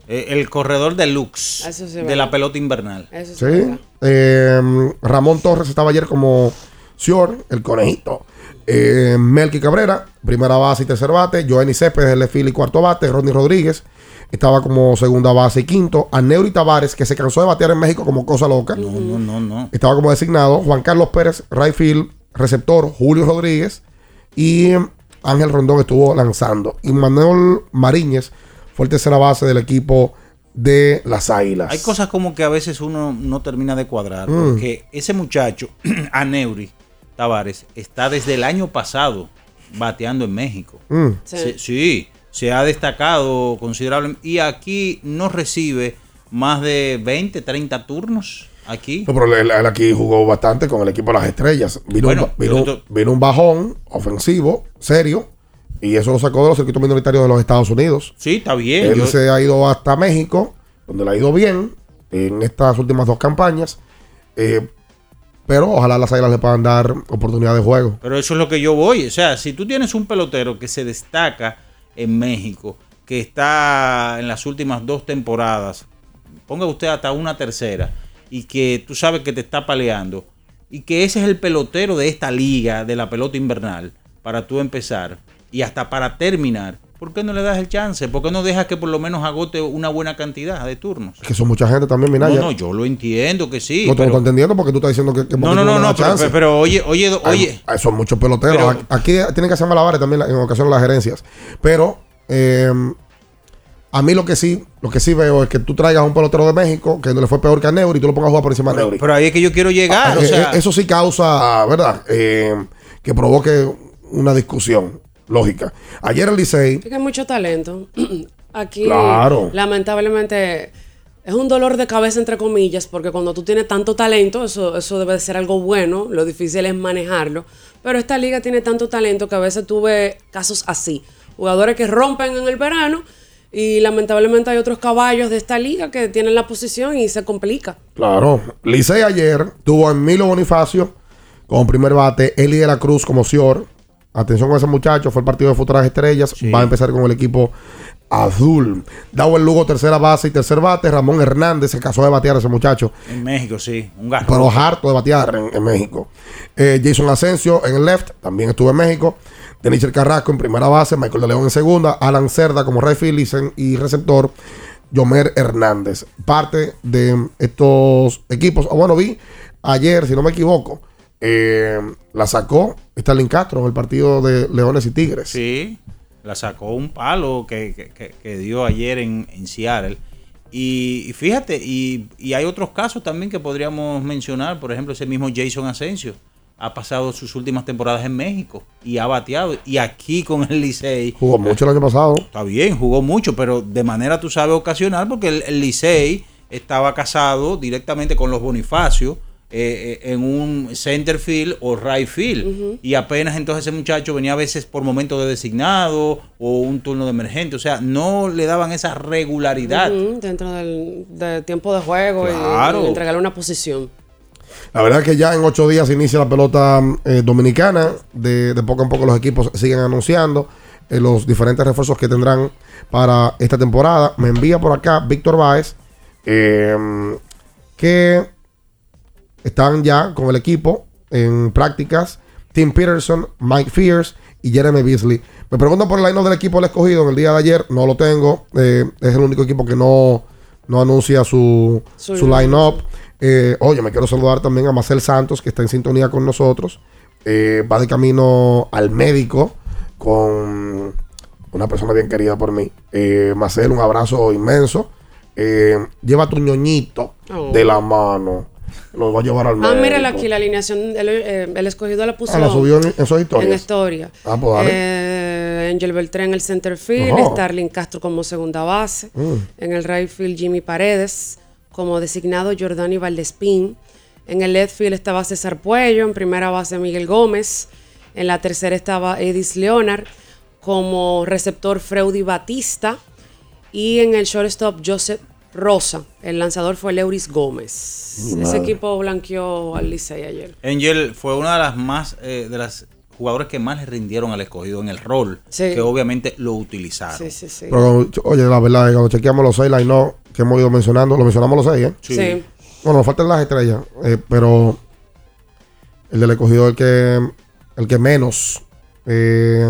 Eh, el corredor deluxe Eso sí de la pelota invernal. Eso Sí. Eh, Ramón Torres estaba ayer como Sior, el conejito. Eh, Melqui Cabrera, primera base y tercer bate. Joenny Céspedes, el field y cuarto bate. Rodney Rodríguez estaba como segunda base y quinto. A Neuri Tavares, que se cansó de batear en México como cosa loca. No, no, no, no. Estaba como designado. Juan Carlos Pérez, right field, receptor. Julio Rodríguez. Y Ángel Rondón estuvo lanzando. Y Manuel Mariñez fue el tercera base del equipo de las Águilas. Hay cosas como que a veces uno no termina de cuadrar, Mm. porque ese muchacho, Aneuri Tavares, está desde el año pasado bateando en México. Mm. Se- sí, se ha destacado considerablemente. Y aquí no recibe más de 20, 30 turnos. Aquí. No, pero él, él aquí jugó bastante con el equipo de las estrellas. Vino, Bueno, un, vino, vino un bajón ofensivo, serio, y eso lo sacó de los circuitos minoritarios de los Estados Unidos. Sí, está bien. Él yo- se ha ido hasta México, donde le ha ido bien en estas últimas dos campañas. eh, pero ojalá las águilas le puedan dar oportunidad de juego. Pero eso es lo que yo voy. O sea, si tú tienes un pelotero que se destaca en México, que está en las últimas dos temporadas, ponga usted hasta una tercera, y que tú sabes que te está paleando, y que ese es el pelotero de esta liga, de la pelota invernal, para tú empezar y hasta para terminar, ¿por qué no le das el chance? ¿Por qué no dejas que por lo menos agote una buena cantidad de turnos? Que son mucha gente también, Minaya. No, no, yo lo entiendo que sí. no te lo estoy entendiendo porque tú estás diciendo que, que No, no, no, no, pero, chance. pero- pero oye, oye, oye. Hay- son muchos peloteros. Aquí- tienen que hacer malabares también en ocasiones las gerencias. Pero eh, a mí lo que sí lo que sí veo es que tú traigas a un pelotero de México que no le fue peor que a Neuri y tú lo pongas a jugar por encima de Neuri. Pero ahí es que yo quiero llegar. Ah, o eh, sea, eh, eso sí causa, ¿verdad? Eh, que provoque una discusión lógica. Ayer el Licey, Es que hay mucho talento. Aquí, Claro. lamentablemente, es un dolor de cabeza, entre comillas, porque cuando tú tienes tanto talento, eso, eso debe de ser algo bueno. Lo difícil es manejarlo. Pero esta liga tiene tanto talento que a veces tuve casos así. Jugadores que rompen en el verano y lamentablemente hay otros caballos de esta liga que tienen la posición y se complica. claro, Licey ayer tuvo a Emilio Bonifacio como primer bate, Eli de la Cruz como Sior. Atención con ese muchacho, fue el partido de Futuras Estrellas. Va a empezar con el equipo azul. Dawel Lugo, tercera base y tercer bate. Ramón Hernández se casó de batear ese muchacho. en México, sí. Un gato. pero harto de batear en, en México. Eh, Jason Asensio en el left, también estuvo en México. Denis Carrasco en primera base, Michael de León en segunda, Alan Cerda como field y receptor, Yomer Hernández. Parte de estos equipos, o bueno, vi ayer, si no me equivoco, eh, la sacó Stalin Castro en el partido de Leones y Tigres. Sí, la sacó un palo que, que- que- que dio ayer en, en Seattle. Y, y fíjate, y, y hay otros casos también que podríamos mencionar. Por ejemplo, ese mismo Jason Asensio ha pasado sus últimas temporadas en México y ha bateado. Y aquí con el Licey. Jugó mucho el año pasado. Está bien, jugó mucho, pero de manera, tú sabes, ocasional, porque el, el Licey estaba casado directamente con los Bonifacios eh, en un center field o right field. Y apenas entonces ese muchacho venía a veces por momento de designado o un turno de emergente. O sea, no le daban esa regularidad. Dentro del, del tiempo de juego y- Claro. y, entregarle una posición. La verdad es que ya en ocho días inicia la pelota eh, dominicana. De, de poco a poco los equipos siguen anunciando eh, los diferentes refuerzos que tendrán para esta temporada. Me envía por acá Víctor Báez eh, que están ya con el equipo en prácticas. Tim Peterson, Mike Fierce y Jeremy Beasley. Me preguntan por el line del equipo del escogido en el día de ayer. No lo tengo. Eh, es el único equipo que no, no anuncia su, Su su line-up. Eh, oye, me quiero saludar también a Marcel Santos, que está en sintonía con nosotros. Eh, va de camino al médico con una persona bien querida por mí. Eh, Marcel, un abrazo inmenso. Lleva tu ñoñito Oh. de la mano. Lo va a llevar al Ah, mírala aquí, la alineación, el, eh, el escogido la puso Ah, la subió en, en sus historias. en historia. Ah, pues dale. Eh, Angel Beltrán en el center field, Ajá. Starling Castro como segunda base, Mm. en el right field Jimmy Paredes, como designado Jordani Valdespín, en el left field estaba César Puello, en primera base Miguel Gómez, en la tercera estaba Edis Leonard, como receptor Freudy Batista, y en el shortstop Joseph Rosa, el lanzador fue Leuris Gómez. Ese equipo blanqueó al Licey ayer. Angel fue una de las más, eh, de las jugadores que más le rindieron al escogido en el rol, Sí. que obviamente lo utilizaron. Sí, sí, sí. Pero, oye, la verdad, cuando chequeamos los seis line que hemos ido mencionando, lo mencionamos los seis, ¿eh? Sí. Sí. Bueno, nos faltan las estrellas, eh, pero el del escogido el que, el que menos eh,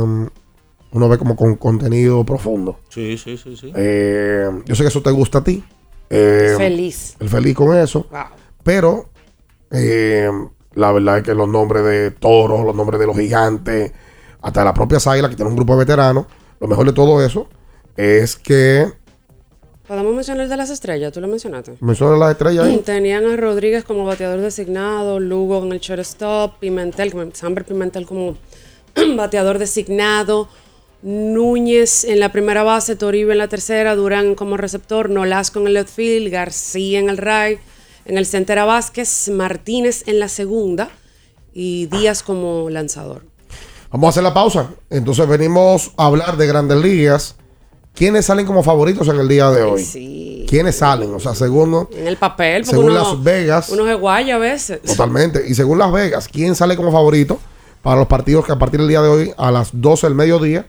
uno ve como con contenido profundo. Sí, sí, sí, sí. Eh, yo sé que eso te gusta a ti. Eh, Feliz. El feliz con eso. Wow. Pero eh, la verdad es que los nombres de toros, los nombres de los gigantes, hasta la propia Águila, que tiene un grupo de veteranos, lo mejor de todo eso es que Podemos mencionar el de las estrellas, tú lo mencionaste. mencionan las estrellas ahí. Tenían a Rodríguez como bateador designado, Lugo en el shortstop, Pimentel, Samber Pimentel como bateador designado, Núñez en la primera base, Toribe en la tercera, Durán como receptor, Nolasco en el left field, García en el right, en el center a Vázquez, Martínez en la segunda y Díaz como lanzador. Vamos a hacer la pausa. Entonces venimos a hablar de grandes ligas. ¿Quiénes salen como favoritos en el día de hoy? Sí. ¿Quiénes salen? O sea, según En el papel, porque Según uno, Las Vegas. uno es guaya a veces. Totalmente. Y según Las Vegas, ¿quién sale como favorito para los partidos que a partir del día de hoy, a las 12 del mediodía,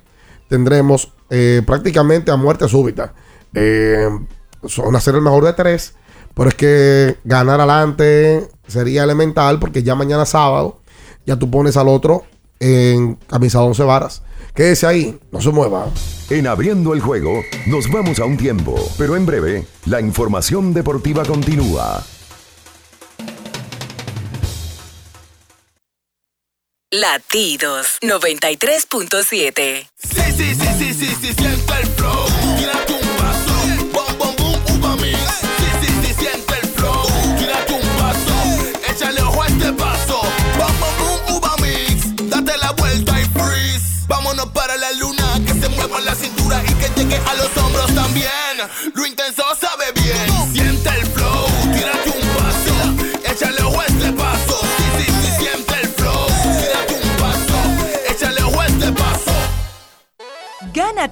tendremos eh, prácticamente a muerte súbita? Eh, son a ser el mejor de tres, pero es que ganar adelante sería elemental porque ya mañana sábado ya tú pones al otro en camisa 11 varas. Quédese ahí, no se mueva. En abriendo el juego, nos vamos a un tiempo, pero en breve, la información deportiva continúa. Latidos 93.7. Sí, sí, sí, sí, sí, sí, siente el flow. Tírate un paso. Bom, bom, boom, uva mix. Sí, sí, sí, siente el flow. Tírate un paso. Échale ojo a este paso. Bom, bom, boom, uva mix. Date la vuelta y freeze. Vámonos para la luna. Que se mueva la cintura y que llegue a los hombros también. Lo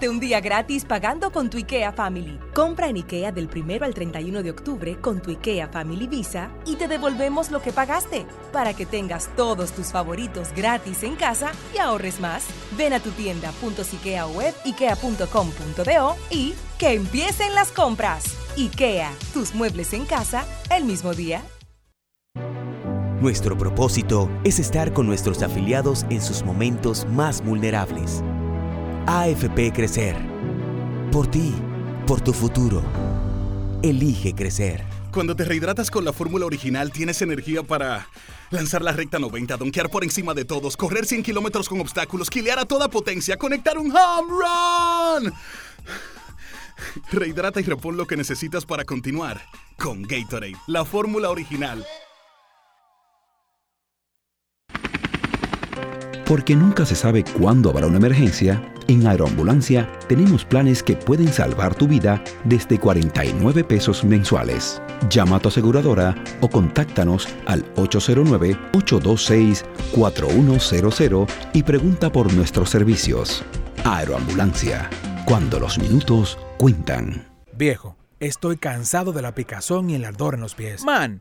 Un día gratis pagando con tu IKEA Family. Compra en IKEA del 1 al 31 de octubre con tu IKEA Family Visa y te devolvemos lo que pagaste para que tengas todos tus favoritos gratis en casa y ahorres más. Ven a tu tienda .ikea web ikea.com.do y que empiecen las compras. IKEA, tus muebles en casa el mismo día. Nuestro propósito es estar con nuestros afiliados en sus momentos más vulnerables. AFP Crecer. Por ti, por tu futuro. Elige crecer. Cuando te rehidratas con la fórmula original, tienes energía para lanzar la recta 90, donkear por encima de todos, correr 100 kilómetros con obstáculos, quilear a toda potencia, conectar un home run. Rehidrata y repon lo que necesitas para continuar con Gatorade, la fórmula original. Porque nunca se sabe cuándo habrá una emergencia, en Aeroambulancia tenemos planes que pueden salvar tu vida desde 49 pesos mensuales. Llama a tu aseguradora o contáctanos al 809-826-4100 y pregunta por nuestros servicios. Aeroambulancia, cuando los minutos cuentan. Viejo, estoy cansado de la picazón y el ardor en los pies. Man,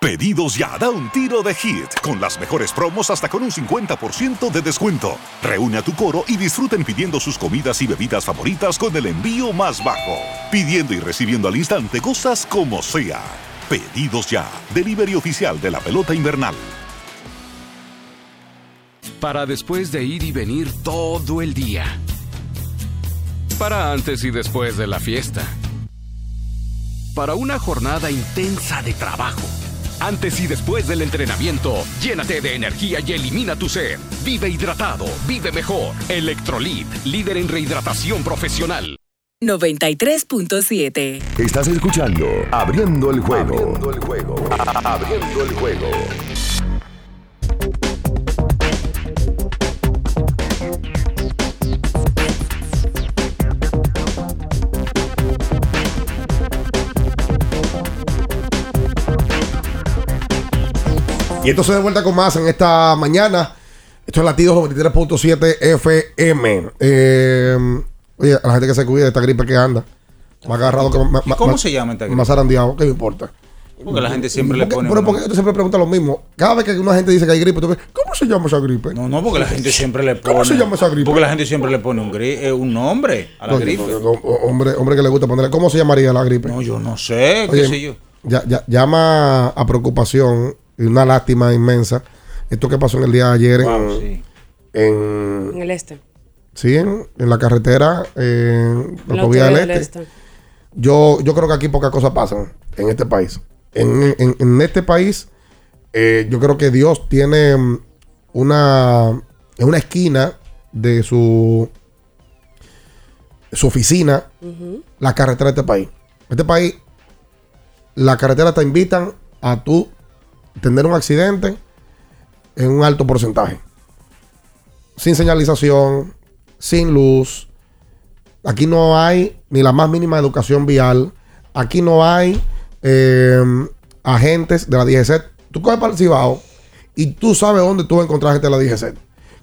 Pedidos ya, da un tiro de hit, con las mejores promos hasta con un 50% de descuento. Reúne a tu coro y disfruten pidiendo sus comidas y bebidas favoritas con el envío más bajo. Pidiendo y recibiendo al instante cosas como sea. Pedidos ya, delivery oficial de la pelota invernal. Para después de ir y venir todo el día. Para antes y después de la fiesta. Para una jornada intensa de trabajo. Antes y después del entrenamiento, llénate de energía y elimina tu sed. Vive hidratado, vive mejor. Electrolit, líder en rehidratación profesional. 93.7. Estás escuchando Abriendo el juego. Abriendo el juego. Abriendo el juego. Y entonces de vuelta con más en esta mañana. Esto es Latidos 93.7 FM. Eh, oye, a la gente que se cuida de esta gripe que anda. Más agarrado que más- ¿Y cómo se llama esta gripe? Más zarandeado, ¿qué me importa? Porque la gente siempre le ¿Por qué- pone Pero porque tú siempre preguntas lo mismo. Cada vez que una gente dice que hay gripe, tú ves, ¿cómo se llama esa gripe? No, no, porque la gente siempre le pone. ¿Cómo se llama esa gripe? Porque la gente siempre le pone un, gri- eh, un nombre a la gripe. no, no, hombre, hombre que le gusta ponerle. ¿Cómo se llamaría la gripe? No, yo no sé, qué sé yo. ya- ya- llama a preocupación y una lástima inmensa. Esto que pasó en el día de ayer en, sí. en, En el este. sí, en, en la carretera, en la autovía del este. este. Yo, yo creo que aquí pocas cosas pasan en este país. En, en- en este país, eh, yo creo que Dios tiene mm, una, una esquina de su, su oficina la carretera de este país. Este país, la carretera te invitan a tú tener un accidente en un alto porcentaje. Sin señalización, sin luz. Aquí no hay ni la más mínima educación vial. Aquí no hay eh, agentes de la DGC. Tú coges para el Cibao y tú sabes dónde tú vas a encontrar gente de la DGC.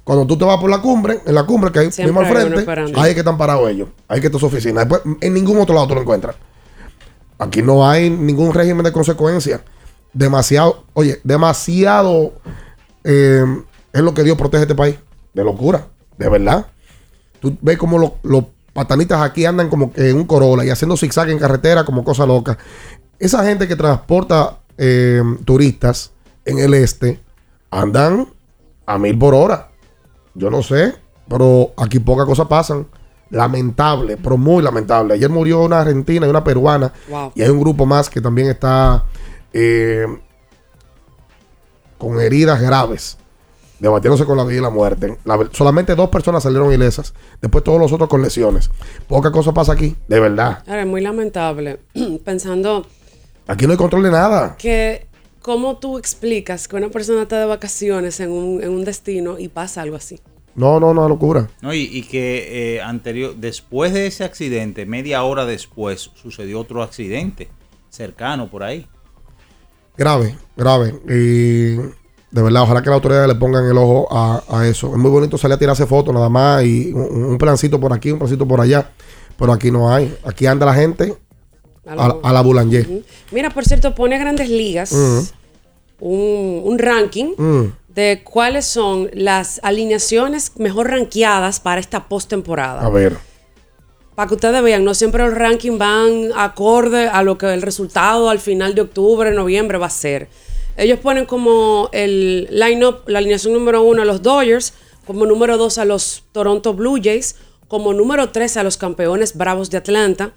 Cuando tú te vas por la cumbre, en la cumbre que hay Siempre mismo al frente, ahí es que están parados ellos. Ahí es que está su oficina. Después, en ningún otro lado tú lo encuentras. Aquí no hay ningún régimen de consecuencia. Demasiado, oye, demasiado eh, es lo que Dios protege este país. De locura, de verdad. Tú ves como los, los patanitas aquí andan como que en un Corolla y haciendo zigzag en carretera como cosa loca. Esa gente que transporta eh, turistas en el este andan a mil por hora. Yo no sé, pero aquí pocas cosas pasan. Lamentable, pero muy lamentable. Ayer murió una argentina y una peruana. Wow. Y hay un grupo más que también está eh, con heridas graves, debatiéndose con la vida y la muerte. La- solamente dos personas salieron ilesas, después todos los otros con lesiones. Poca cosa pasa aquí, de verdad. Ahora, es muy lamentable. Pensando Aquí no hay control de nada. que, ¿cómo tú explicas que una persona está de vacaciones en un, en un destino y pasa algo así? No, no, no, locura. No, y, y que eh, anterior, después de ese accidente, media hora después, sucedió otro accidente cercano por ahí. Grave, grave. Y de verdad, ojalá que las autoridades le pongan el ojo a, a eso. Es muy bonito salir a tirarse fotos nada más y un, un plancito por aquí, un plancito por allá. Pero aquí no hay. Aquí anda la gente a, a la Boulanger. Mira, por cierto, pone Grandes Ligas un, un ranking de cuáles son las alineaciones mejor rankeadas para esta postemporada. A ver. Para que ustedes vean, no siempre los rankings van acorde a lo que el resultado al final de octubre, noviembre va a ser. Ellos ponen como el line-up, la alineación número uno a los Dodgers, como número dos a los Toronto Blue Jays, como número tres a los campeones Bravos de Atlanta.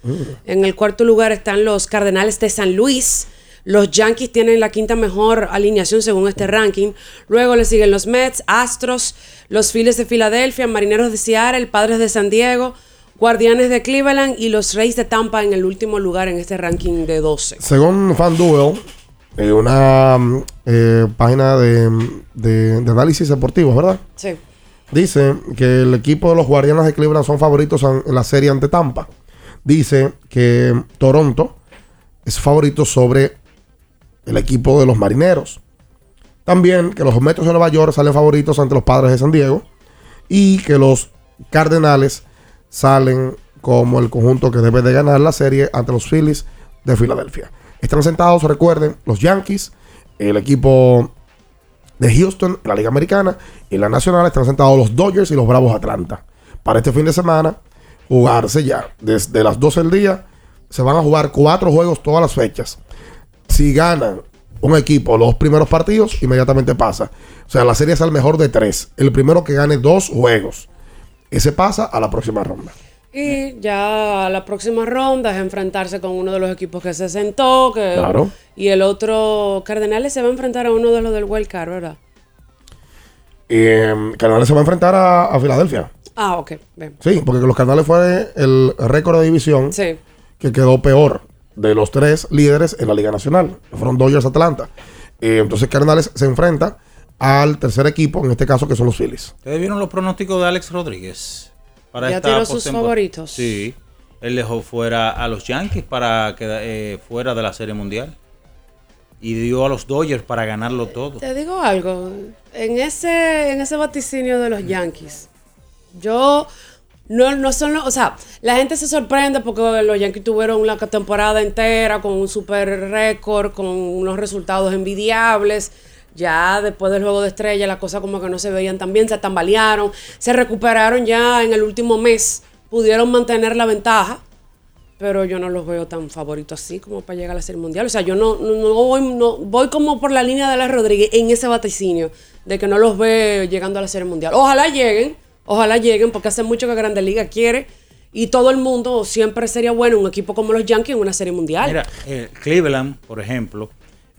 En el cuarto lugar están los Cardenales de San Luis. Los Yankees tienen la quinta mejor alineación según este ranking. Luego le siguen los Mets, Astros, los Phillies de Filadelfia, Marineros de Seattle, Padres de San Diego, Guardianes de Cleveland y los Reyes de Tampa en el último lugar en este ranking de 12. Según FanDuel, eh, una mm, eh, página de, de- de análisis deportivos, ¿verdad? Sí. Dice que el equipo de los Guardianes de Cleveland son favoritos en, en la serie ante Tampa. Dice que Toronto es favorito sobre el equipo de los Marineros. También que los Metros de Nueva York salen favoritos ante los Padres de San Diego. Y que los Cardenales salen como el conjunto que debe de ganar la serie ante los Phillies de Filadelfia. Están sentados, recuerden, los Yankees, el equipo de Houston, la Liga Americana, y la Nacional están sentados los Dodgers y los Bravos Atlanta. Para este fin de semana, jugarse ya. Desde las 12 del día, se van a jugar cuatro juegos todas las fechas. Si ganan un equipo los primeros partidos, inmediatamente pasa. O sea, la serie es al mejor de tres. El primero que gane dos juegos. Ese pasa a la próxima ronda. Y ya la próxima ronda es enfrentarse con uno de los equipos que se sentó. Que, Claro. Y el otro, Cardenales, se va a enfrentar a uno de los del Wild Card, ¿verdad? Eh, Cardenales se va a enfrentar a, a Filadelfia. Ah, ok. Bien. Sí, porque los Cardenales fue el récord de división Sí. que quedó peor de los tres líderes en la Liga Nacional. Fueron Dodgers Atlanta. Eh, entonces Cardenales se enfrenta al tercer equipo, en este caso que son los Phillies. ¿Ustedes vieron los pronósticos de Alex Rodríguez? Ya esta tiró sus favoritos. Sí. Él dejó fuera a los Yankees para quedar eh, fuera de la Serie Mundial. Y dio a los Dodgers para ganarlo todo. Te digo algo. En ese, en ese vaticinio de los Yankees, yo no, no son los. O sea, la gente se sorprende porque los Yankees tuvieron una temporada entera con un super récord, con unos resultados envidiables. Ya después del juego de estrella, las cosas como que no se veían tan bien, se tambalearon, se recuperaron ya en el último mes, pudieron mantener la ventaja pero yo no los veo tan favoritos así como para llegar a la Serie Mundial. O sea, yo no, no, no voy, no, voy como por la línea de la Rodríguez en ese vaticinio de que no los ve llegando a la Serie Mundial. Ojalá lleguen, ojalá lleguen, porque hace mucho que Grande Liga quiere y todo el mundo siempre sería bueno un equipo como los Yankees en una Serie Mundial. Mira, eh, Cleveland, por ejemplo,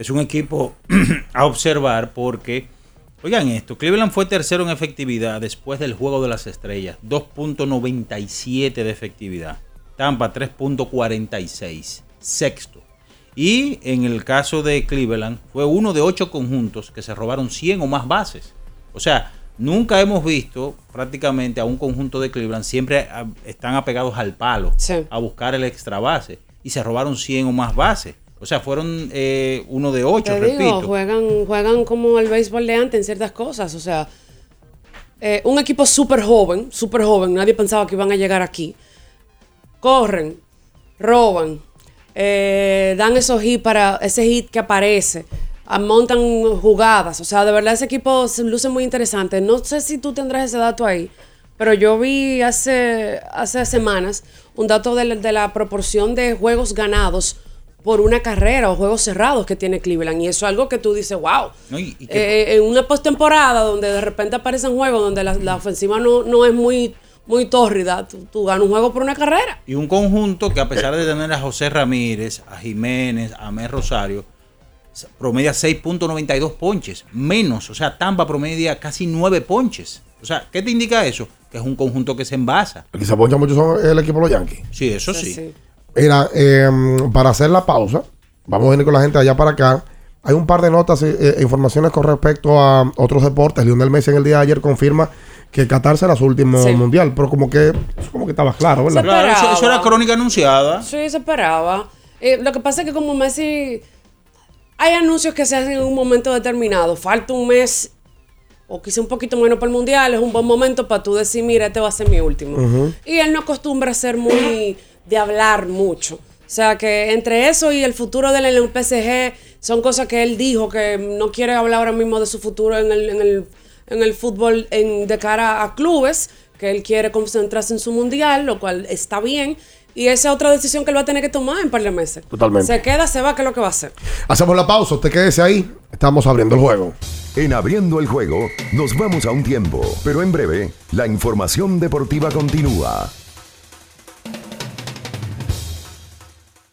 es un equipo a observar porque, oigan esto, Cleveland fue tercero en efectividad después del Juego de las Estrellas, 2.97 de efectividad. Tampa 3.46, sexto. Y en el caso de Cleveland fue uno de ocho conjuntos que se robaron 100 o más bases. O sea, nunca hemos visto prácticamente a un conjunto de Cleveland, siempre ah, están apegados al palo a buscar el extra base. Y se robaron 100 o más bases. O sea, fueron eh, uno de ocho, Te repito. digo, juegan, juegan como el béisbol de antes en ciertas cosas. O sea, eh, un equipo súper joven, súper joven, nadie pensaba que iban a llegar aquí. Corren, roban, eh, dan esos hits para ese hit que aparece, montan jugadas. O sea, de verdad ese equipo se luce muy interesante. No sé si tú tendrás ese dato ahí, pero yo vi hace, hace semanas un dato de la, de la proporción de juegos ganados por una carrera o juegos cerrados que tiene Cleveland. Y eso es algo que tú dices, wow. ¿no? Y- y que- Eh, en una postemporada donde de repente aparecen juegos donde la, la ofensiva no, no es muy, muy tórrida, tú, tú ganas un juego por una carrera. Y un conjunto que a pesar de tener a José Ramírez, a Jiménez, a Mer Rosario, promedia 6.92 ponches, menos, o sea, Tampa promedia casi 9 ponches. O sea, ¿qué te indica eso? Que es un conjunto que se envasa. El que se poncha mucho son el equipo de los Yankees. Sí, eso sí. Mira, eh, para hacer la pausa, vamos a venir con la gente allá para acá. Hay un par de notas e informaciones con respecto a otros deportes. Lionel Messi en el día de ayer confirma que Qatar será su último Sí. mundial, pero como que eso como que estaba claro, ¿verdad? Claro, eso, eso era crónica anunciada. Sí, se esperaba. Eh, lo que pasa es que como Messi, hay anuncios que se hacen en un momento determinado. Falta un mes o quizá un poquito menos para el mundial. Es un buen momento para tú decir, mira, este va a ser mi último. Y él no acostumbra a ser muy de hablar mucho. sea que entre eso y el futuro de él en el PSG son cosas que él dijo que no quiere hablar ahora mismo de su futuro en el, en el, en el fútbol en, de cara a clubes, que él quiere concentrarse en su mundial, lo cual está bien. Y esa es otra decisión que él va a tener que tomar en par de meses. Totalmente. Se queda, se va, ¿qué es lo que va a hacer? Hacemos la pausa, usted quédese ahí. Estamos abriendo el juego. En abriendo el juego, nos vamos a un tiempo, pero en breve, la información deportiva continúa.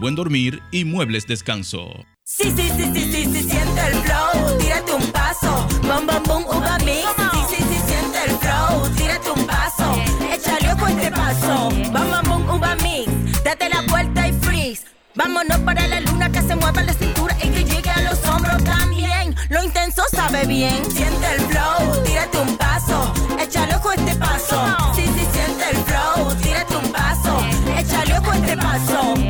buen dormir y muebles descanso. Sí, sí, sí, sí, sí, sí, siente el flow, tírate un paso, bom, bom, bom, uva mix. Sí, sí, sí, siente el flow, tírate un paso, échale ojo este paso, bom, bom, bom, uva mix. Date la vuelta y freeze. Vámonos para la luna que se mueva la cintura y que llegue a los hombros también. Lo intenso sabe bien, siente el flow, tírate un paso, échale ojo este paso. Sí, sí, siente el flow, tírate un paso, échale ojo este paso.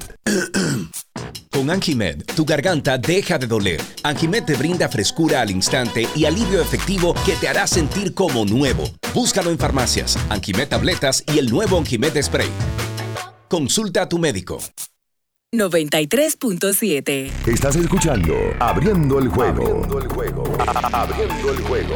Con Anjimed, tu garganta deja de doler. Anjimed te brinda frescura al instante y alivio efectivo que te hará sentir como nuevo. Búscalo en farmacias, Anjimed Tabletas y el nuevo Anjimed Spray. Consulta a tu médico. 93.7. Estás escuchando Abriendo el juego. Abriendo el juego. Abriendo el juego.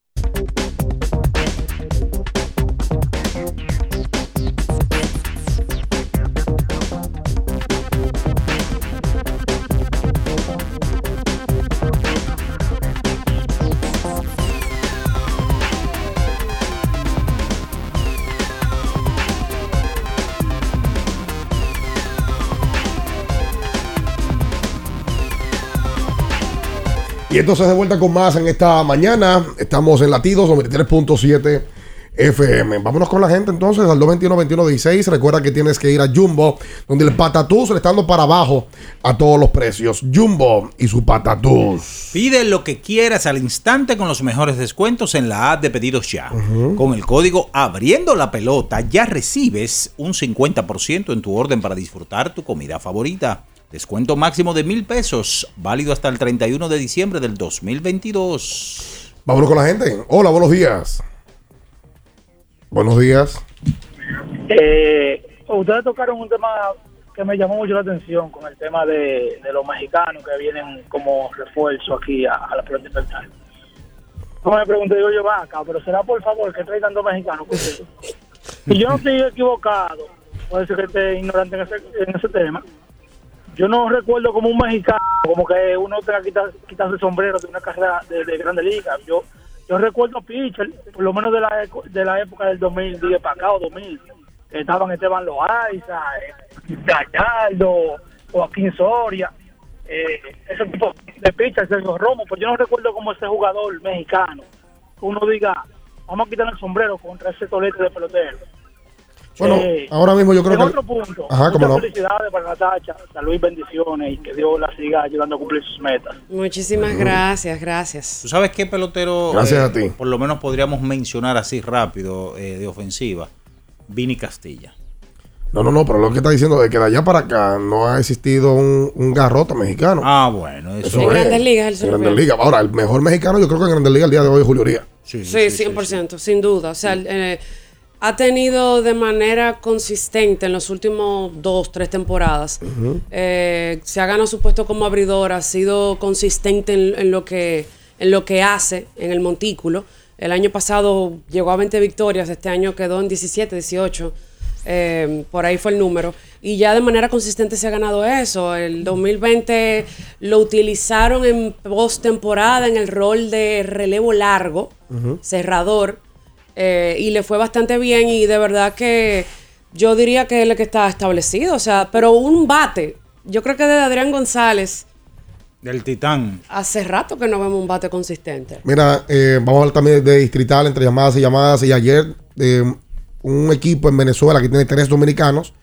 Y entonces de vuelta con más en esta mañana. Estamos en Latidos 93.7 FM. Vámonos con la gente entonces al 221-2116. Recuerda que tienes que ir a Jumbo, donde el patatús le está dando para abajo a todos los precios. Jumbo y su patatús. Pide lo que quieras al instante con los mejores descuentos en la app de pedidos ya. Con el código abriendo la pelota ya recibes un 50% en tu orden para disfrutar tu comida favorita. Descuento máximo de mil pesos, válido hasta el 31 de diciembre del 2022. Vámonos con la gente. Hola, buenos días. Buenos días. Eh, ustedes tocaron un tema que me llamó mucho la atención con el tema de, de los mexicanos que vienen como refuerzo aquí a, a la pelota invernal. No me pregunté, digo yo, vaca, pero será por favor que traigan dos mexicanos contigo. Y yo no estoy equivocado, puede ser que esté ignorante en ese, en ese tema. Yo no recuerdo como un mexicano, como que uno tenga quitarse el sombrero de una carrera de, de Grande Liga. Yo yo recuerdo pitcher, por lo menos de la, de la época del 2010 para acá o 2000, que estaban Esteban Loaiza, eh, Gallardo, Joaquín Soria, eh, ese tipo de pitchers, Sergio Romo, pues yo no recuerdo como ese jugador mexicano, que uno diga, vamos a quitar el sombrero contra ese tolete de pelotero. Bueno, Eh, ahora mismo yo creo en que. otro punto, Ajá, no. felicidades para Natacha, salud y bendiciones y que Dios la siga ayudando a cumplir sus metas. Muchísimas gracias, gracias. ¿Tú sabes qué pelotero? Gracias eh, a ti. Por lo menos podríamos mencionar así rápido eh, de ofensiva. Vini Castilla. No, no, no, pero lo que está diciendo es que de allá para acá no ha existido un, un garrote mexicano. Ah, bueno, eso, En Grandes Ligas, se En Grandes refiere. Ligas. Ahora, el mejor mexicano yo creo que en Grandes Ligas el día de hoy es Julio Urias. Sí, Sí, 100%, sin duda. O sea, eh, ha tenido de manera consistente en los últimos dos, tres temporadas. Eh, se ha ganado su puesto como abridor, ha sido consistente en, en lo que, en lo que hace en el montículo. El año pasado llegó a 20 victorias, este año quedó en 17, 18. eh, por ahí fue el número. Y ya de manera consistente se ha ganado eso. El 2020 lo utilizaron en postemporada en el rol de relevo largo cerrador eh, y le fue bastante bien y de verdad que yo diría que es el que está establecido, o sea, pero un bate, yo creo que de Adrián González Del Titán. hace rato que no vemos un bate consistente. Mira, eh, vamos a hablar también de distrital entre llamadas y llamadas. Y ayer, eh, un equipo en Venezuela que tiene tres dominicanos,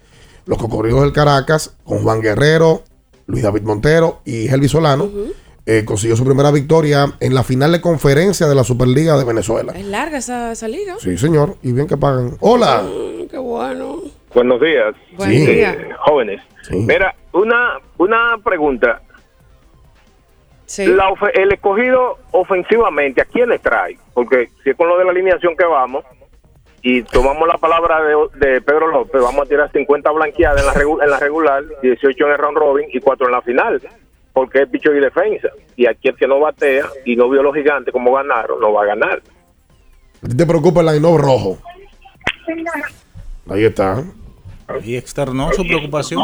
los Cocodrilos del Caracas, con Juan Guerrero, Luis David Montero y Helvi Solano, eh, consiguió su primera victoria en la final de conferencia de la Superliga de Venezuela. Es larga esa, esa liga. Sí, señor, y bien que pagan. Hola. Mm, qué bueno. Buenos días, Buen Sí. día. eh, jóvenes. Mira, una, una pregunta. La ofe- el escogido ofensivamente, ¿a quién le trae? Porque si es con lo de la alineación que vamos y tomamos la palabra de, de Pedro López, vamos a tirar 50 blanqueadas en la, regu- en la regular, 18 en el round robin y 4 en la final. Porque es picho y defensa. Y aquí el que no batea y no vio los gigantes como ganaron, no va a ganar. ¿A ti te preocupa el line rojo? Ahí está. Y externó su preocupación.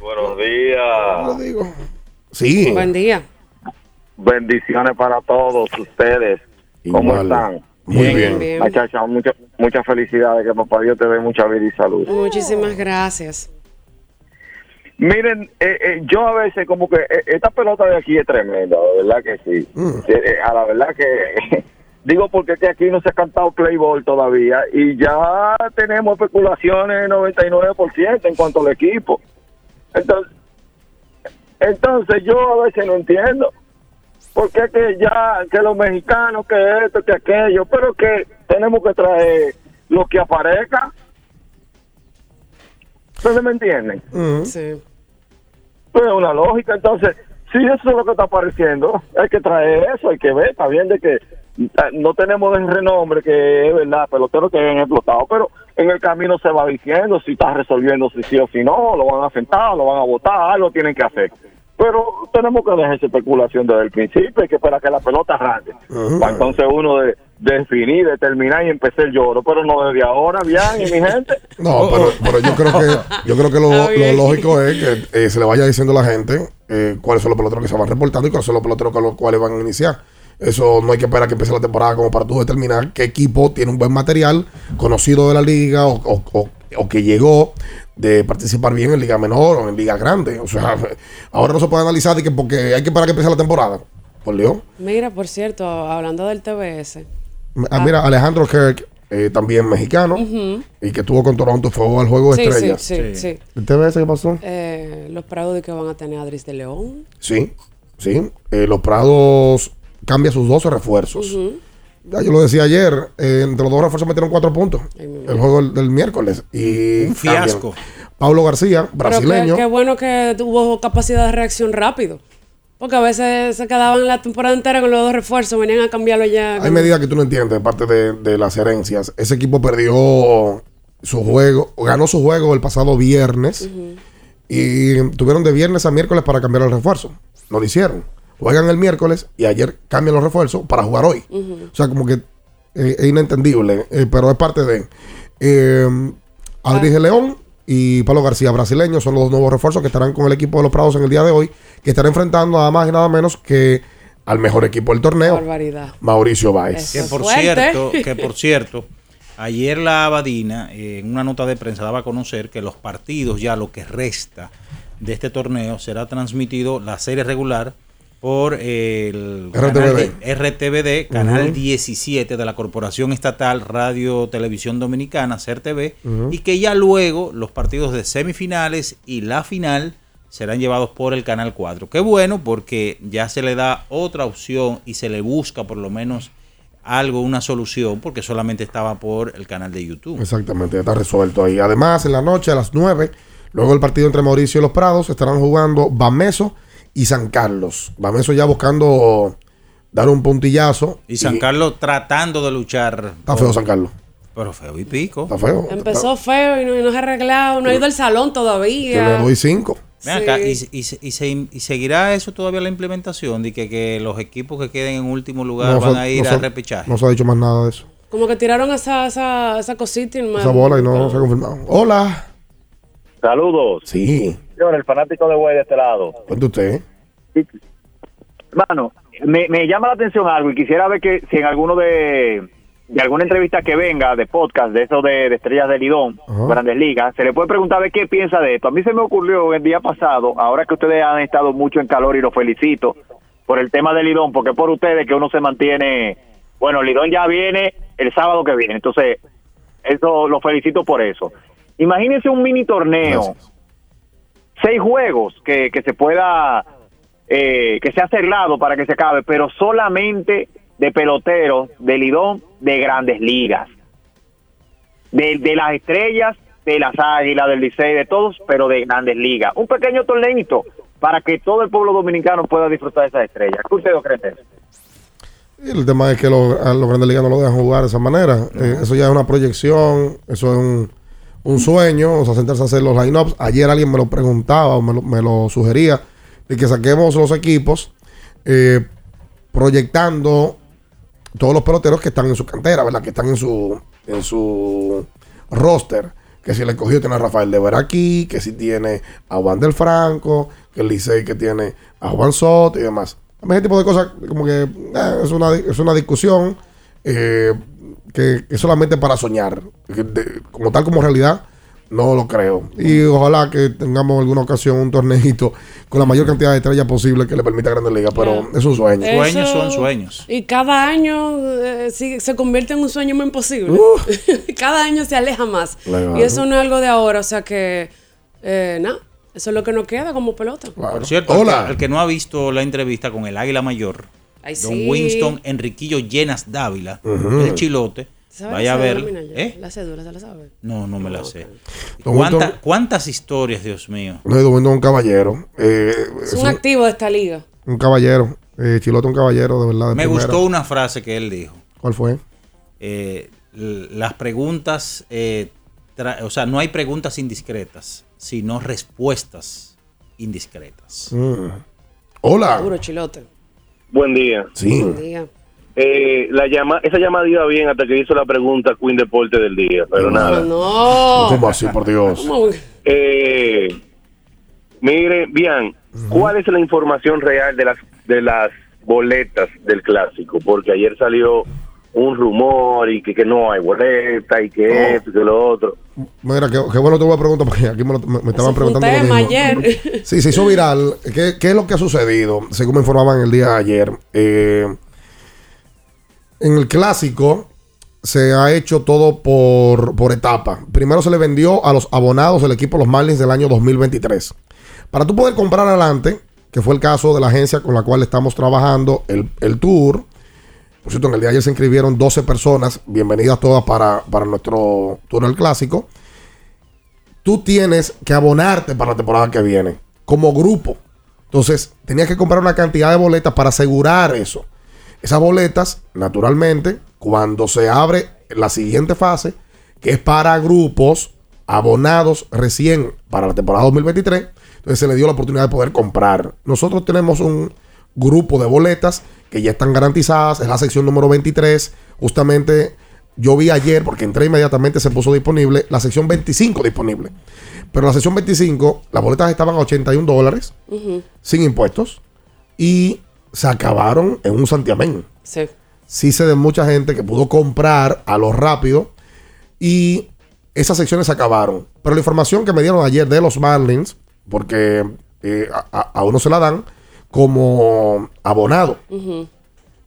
Buenos días. Sí. Buen día. Bendiciones para todos ustedes. ¿Cómo Igual. están? Muy Bien, bien. muchas muchas felicidades. Que papá Dios te dé mucha vida y salud. Muchísimas gracias. Miren, eh, eh, yo a veces como que eh, esta pelota de aquí es tremenda, de verdad que sí. Eh, eh, a la verdad que digo porque es que aquí no se ha cantado play ball todavía y ya tenemos especulaciones 99% en cuanto al equipo. Entonces, entonces yo a veces no entiendo por qué que ya que los mexicanos que esto que aquello, pero que tenemos que traer lo que aparezca. ¿Ustedes me entienden? Sí. Pues es una lógica, entonces, si eso es lo que está apareciendo, hay que traer eso, hay que ver, está bien de que eh, no tenemos el renombre que es verdad, peloteros que han explotado, pero en el camino se va diciendo si está resolviendo si sí o si no, lo van a sentar, lo van a votar, algo tienen que hacer. Pero tenemos que dejar esa especulación desde el principio, hay que esperar que la pelota arranque. Entonces uno de, definir, determinar y empezar el lloro, pero no desde ahora, bien, y mi gente. No, pero, pero yo creo que yo creo que lo, lo lógico es que eh, se le vaya diciendo a la gente eh, cuáles son los peloteros que se van reportando y cuáles son los peloteros con los cuales van a iniciar. Eso no hay que esperar que empiece la temporada como para tú determinar qué equipo tiene un buen material, conocido de la liga o, o- o- o que llegó de participar bien en liga menor o en liga grande. O sea, ahora no se puede analizar de que porque hay que esperar que empiece la temporada. Por Dios. Mira, por cierto, hablando del TBS. Ah, mira, Alejandro Kirk, eh, también mexicano, y que estuvo con Toronto, fue al juego de Sí, estrellas. sí, sí, sí. ¿El TBS qué pasó? Eh, los Prados de que van a tener a Adris de León. Sí, sí. Eh, los Prados cambia sus 12 refuerzos. Ya yo lo decía ayer, eh, entre los dos refuerzos metieron cuatro puntos. El juego del, del miércoles. Y Un fiasco. cambian. Pablo García, Pero brasileño. qué, qué bueno que tuvo capacidad de reacción rápido. Porque a veces se quedaban la temporada entera con los dos refuerzos, venían a cambiarlo ya. Hay medidas que tú no entiendes de parte de, de las herencias. Ese equipo perdió su juego, ganó su juego el pasado viernes y tuvieron de viernes a miércoles para cambiar el refuerzo. No lo hicieron. Juegan el miércoles y ayer cambian los refuerzos para jugar hoy. O sea, como que eh, es inentendible, eh, pero es parte de. Eh, Aldrich León y Pablo García, brasileños, son los dos nuevos refuerzos que estarán con el equipo de los Prados en el día de hoy, que estarán enfrentando nada más y nada menos que al mejor equipo del torneo, Barbaridad. Mauricio Báez. Que por cierto, que por cierto, ayer la Abadina eh, en una nota de prensa daba a conocer que los partidos ya lo que resta de este torneo será transmitido la serie regular por el canal RTVD. de- RTVD, canal Ujú. 17 de la Corporación Estatal Radio Televisión Dominicana, CERTV, y que ya luego los partidos de semifinales y la final serán llevados por el Canal 4. Qué bueno porque ya se le da otra opción y se le busca por lo menos algo, una solución, porque solamente estaba por el canal de YouTube. Exactamente, ya está resuelto ahí. Además, en la noche a las 9, luego el partido entre Mauricio y los Prados, estarán jugando Bameso y San Carlos. Bameso ya buscando dar un puntillazo. Y San Carlos tratando de luchar. Está feo San Carlos. Pero feo y pico. Está feo. Empezó feo y no, y no se ha arreglado, no ha ido al salón Yo todavía. le doy 5. Ven acá, y, y- y se- y seguirá eso todavía la implementación de que, que los equipos que queden en último lugar van a ir a repechaje. No se ha dicho más nada de eso. Como que tiraron esa, esa, esa cosita Esa bola y no se ha confirmado. Hola. Saludos. Sí. Señor, el fanático de Güey de este lado. Cuente usted. Hermano, me, me llama la atención algo y quisiera ver que si en alguno de, de alguna entrevista que venga de podcast, de eso de, de Estrellas de Lidón. Grandes Ligas, se le puede preguntar de qué piensa de esto. A mí se me ocurrió el día pasado, ahora que ustedes han estado mucho en calor y los felicito por el tema de Lidón, porque es por ustedes que uno se mantiene, bueno, Lidón ya viene el sábado que viene, entonces eso lo felicito por eso. Imagínense un mini torneo, seis juegos que, que se pueda, eh, que sea cerrado para que se acabe, pero solamente de peloteros, de Lidón, de grandes ligas, de, de las estrellas, de las águilas, del Licey, de todos, pero de grandes ligas. Un pequeño torneito para que todo el pueblo dominicano pueda disfrutar de esas estrellas. ¿Qué ustedes creen de eso? Y el tema es que los, a los grandes ligas no lo dejan jugar de esa manera. Eh, eso ya es una proyección, eso es un, un sueño, o sea, sentarse a hacer los lineups. Ayer alguien me lo preguntaba o me lo, me lo sugería de que saquemos los equipos eh, proyectando todos los peloteros que están en su cantera, ¿verdad? Que están en su, en su roster. Que si el escogido tiene a Rafael de Veraquí, que si tiene a Juan del Franco, que el Licey que tiene a Juan Soto y demás. Ese tipo de cosas como que eh, es, una, es una discusión eh, que que es solamente para soñar. De- como tal como realidad, no lo creo. Y ojalá que tengamos alguna ocasión un torneito con la mayor cantidad de estrellas posible que le permita a Grandes Ligas, pero es un sueño. Sueños son sueños. Y cada año eh, sí, se convierte en un sueño más imposible. cada año se aleja más. Y eso no es algo de ahora, o sea que, eh, nada, eso es lo que nos queda como pelota. Por cierto, el que- El, que, no ha visto la entrevista con el Águila Mayor, Ay, don sí. Winston Enriquillo Llenas Dávila, el chilote, ¿Sabe vaya a ver. ¿Eh? La cédula, ¿se la sabe? No, no me la sé. Don ¿Cuánta- Winston- ¿Cuántas historias, Dios mío? No he viendo un caballero. eh, Es es un un, activo de esta liga. un caballero. Eh, Chilote, un caballero, de verdad. de Me primera. gustó una frase que él dijo. ¿Cuál fue? Eh, las preguntas, eh, o sea, no hay preguntas indiscretas, sino respuestas indiscretas. Mm. Hola. Puro chilote. Buen día. Sí. Buen día. Eh, la llama, esa llamada iba bien hasta que hizo la pregunta Queen Deporte del día, pero nada. No. ¿Cómo así, por Dios? Eh, mire, bien, ¿cuál es la información real de las de las boletas del clásico? Porque ayer salió un rumor y que, que no hay boleta y que esto y que lo otro. Mira, qué, qué bueno te voy a preguntar porque aquí me, lo- me- me estaban preguntando lo tema mismo. ayer. Sí, se hizo viral. ¿Qué, qué es lo que ha sucedido? Según me informaban el día de ayer. eh, en el clásico se ha hecho todo por, por etapa. Primero se le vendió a los abonados del equipo Los Marlins del año 2023. Para tú poder comprar adelante, que fue el caso de la agencia con la cual estamos trabajando, el, el tour, Por cierto, en el día de ayer se inscribieron 12 personas. Bienvenidas todas para, para nuestro túnel clásico. Tú tienes que abonarte para la temporada que viene, como grupo. Entonces, tenías que comprar una cantidad de boletas para asegurar eso. Esas boletas, naturalmente, cuando se abre la siguiente fase, que es para grupos abonados recién para la temporada 2023, entonces se le dio la oportunidad de poder comprar. Nosotros tenemos un grupo de boletas que ya están garantizadas, es la sección número 23. Justamente yo vi ayer, porque entré inmediatamente, se puso disponible, la sección 25 disponible. Pero la sección 25, las boletas estaban a 81 dólares, Ujú. sin impuestos, y se acabaron en un santiamén. Sí. Sí sé de mucha gente que pudo comprar a lo rápido y esas secciones se acabaron. Pero la información que me dieron ayer de los Marlins, porque eh, a- a uno se la dan como abonado,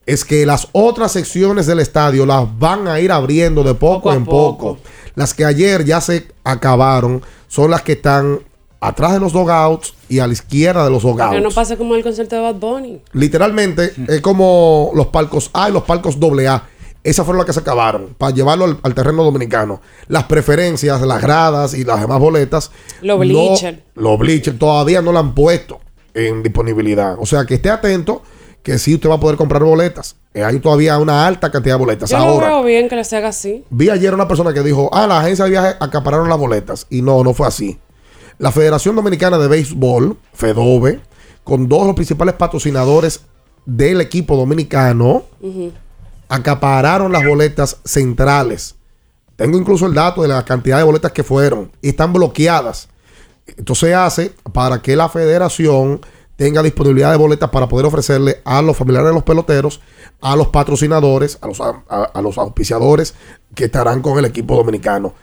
es que las otras secciones del estadio las van a ir abriendo de poco, en poco. Las que ayer ya se acabaron son las que están atrás de los dogouts y a la izquierda de los dogouts. Que no pase como el concierto de Bad Bunny. Literalmente es como los palcos A y los palcos AA. Esas fueron las que se acabaron para llevarlo al, al terreno dominicano. Las preferencias, las gradas y las demás boletas. Los no- bleachers. los bleachers todavía no la han puesto en disponibilidad. O sea que esté atento que sí usted va a poder comprar boletas. Eh, hay todavía una alta cantidad de boletas. Yo Ahora, veo bien que se haga así. Vi ayer una persona que dijo, ah, la agencia de viajes acapararon las boletas. Y no, no fue así. La Federación Dominicana de Béisbol, FEDOBE, con dos de los principales patrocinadores del equipo dominicano, acapararon las boletas centrales. Tengo incluso el dato de la cantidad de boletas que fueron y están bloqueadas. Esto se hace para que la federación tenga disponibilidad de boletas para poder ofrecerle a los familiares de los peloteros, a los patrocinadores, a los, a- los auspiciadores que estarán con el equipo dominicano.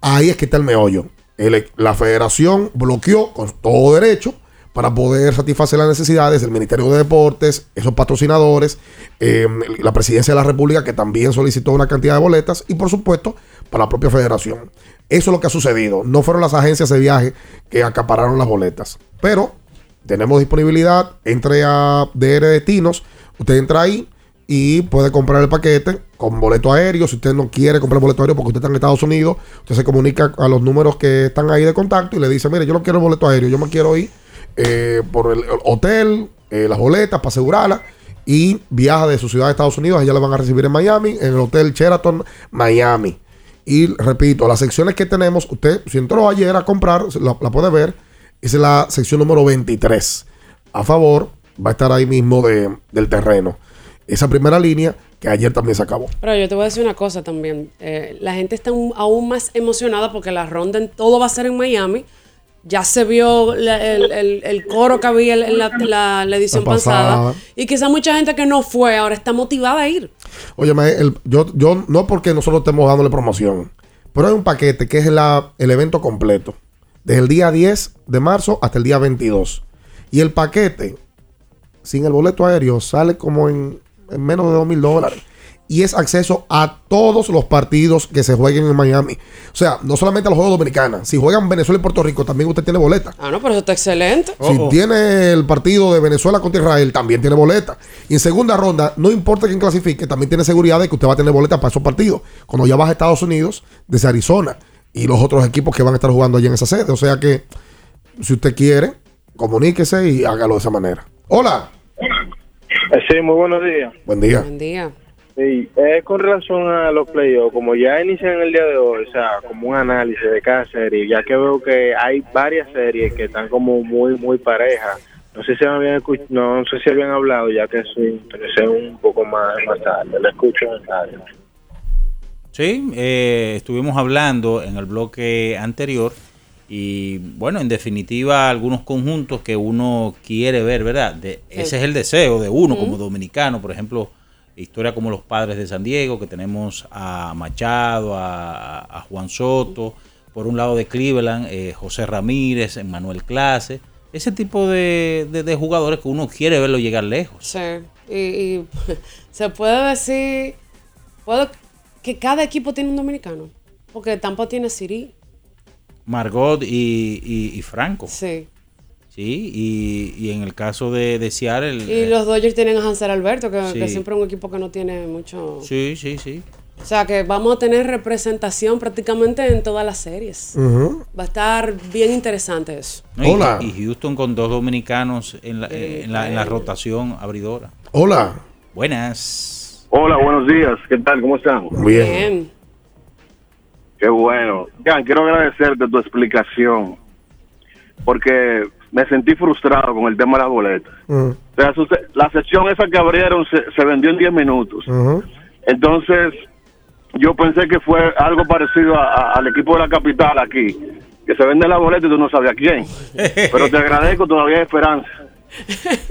Ahí es que está el meollo. El- la federación bloqueó con todo derecho para poder satisfacer las necesidades del Ministerio de Deportes, esos patrocinadores, eh, la presidencia de la República que también solicitó una cantidad de boletas y por supuesto para la propia federación. Eso es lo que ha sucedido. No fueron las agencias de viaje que acapararon las boletas. Pero tenemos disponibilidad. Entre a DR Destinos. Usted entra ahí y puede comprar el paquete con boleto aéreo. Si usted no quiere comprar boleto aéreo porque usted está en Estados Unidos, usted se comunica a los números que están ahí de contacto y le dice, mire, yo no quiero el boleto aéreo, yo me quiero ir eh, por el hotel, eh, las boletas para asegurarla y viaja de su ciudad de Estados Unidos. Allá la van a recibir en Miami, en el Hotel Sheraton, Miami. Y repito, las secciones que tenemos, usted si entró ayer a comprar, la, la puede ver, es la sección número 23. A favor, va a estar ahí mismo de- del terreno. Esa primera línea que ayer también se acabó. Pero yo te voy a decir una cosa también. Eh, la gente está un- aún más emocionada porque la ronda en todo va a ser en Miami. Ya se vio la- el, el- el coro que había en la, la- la edición pasada. Y quizá mucha gente que no fue ahora está motivada a ir. El- yo, no porque nosotros estemos dándole promoción, pero hay un paquete que es el evento completo, desde el día 10 de marzo hasta el día 22. Y el paquete, sin el boleto aéreo, sale como en, en menos de 2 mil dólares. Y es acceso a todos los partidos que se jueguen en Miami. O sea, no solamente a los Juegos Dominicanos. Si juegan Venezuela y Puerto Rico, también usted tiene boleta. Ah, no, pero eso está excelente. Si tiene el partido de Venezuela contra Israel, también tiene boleta. Y en segunda ronda, no importa quién clasifique, también tiene seguridad de que usted va a tener boleta para esos partidos. Cuando ya vas a Estados Unidos, desde Arizona, y los otros equipos que van a estar jugando allí en esa sede. O sea que, si usted quiere, comuníquese y hágalo de esa manera. Hola. Sí, muy buenos días. Buen día. Buen día. Sí, es con relación a los playoffs, como ya inician el día de hoy, o sea, como un análisis de cada serie, ya que veo que hay varias series que están como muy, muy parejas. No sé si habían, escu- no, sé si habían hablado, ya que soy, sé un poco más, más tarde, lo escucho en el radio. Sí, eh, estuvimos hablando en el bloque anterior y bueno, en definitiva algunos conjuntos que uno quiere ver, ¿verdad? De- ese es el deseo de uno como dominicano, por ejemplo, historia como los padres de San Diego, que tenemos a Machado, a, a Juan Soto, por un lado de Cleveland, eh, José Ramírez, Manuel Clase, ese tipo de, de- de jugadores que uno quiere verlo llegar lejos. Sí. Y, y se puede decir puedo, que cada equipo tiene un dominicano. Porque Tampa tiene Siri. Margot y, y- y Franco. Sí. Sí, y, y en el caso de, de Seattle. Y eh, los Dodgers tienen a Hansel Alberto, que, Sí. que siempre es un equipo que no tiene mucho... Sí, sí, sí. O sea, que vamos a tener representación prácticamente en todas las series. Va a estar bien interesante eso. No, Hola. Y, Houston con dos dominicanos en la, eh, en la, en la rotación abridora. Hola. Buenas. Hola, buenos días. ¿Qué tal? ¿Cómo están? Bien. Qué bueno. Jan, quiero agradecerte tu explicación porque me sentí frustrado con el tema de las boletas. O sea, su- la sección esa que abrieron se, se vendió en 10 minutos. Entonces, yo pensé que fue algo parecido a- a- al equipo de la capital aquí, que se vende la boleta y tú no sabes a quién. Pero te agradezco, todavía hay esperanza.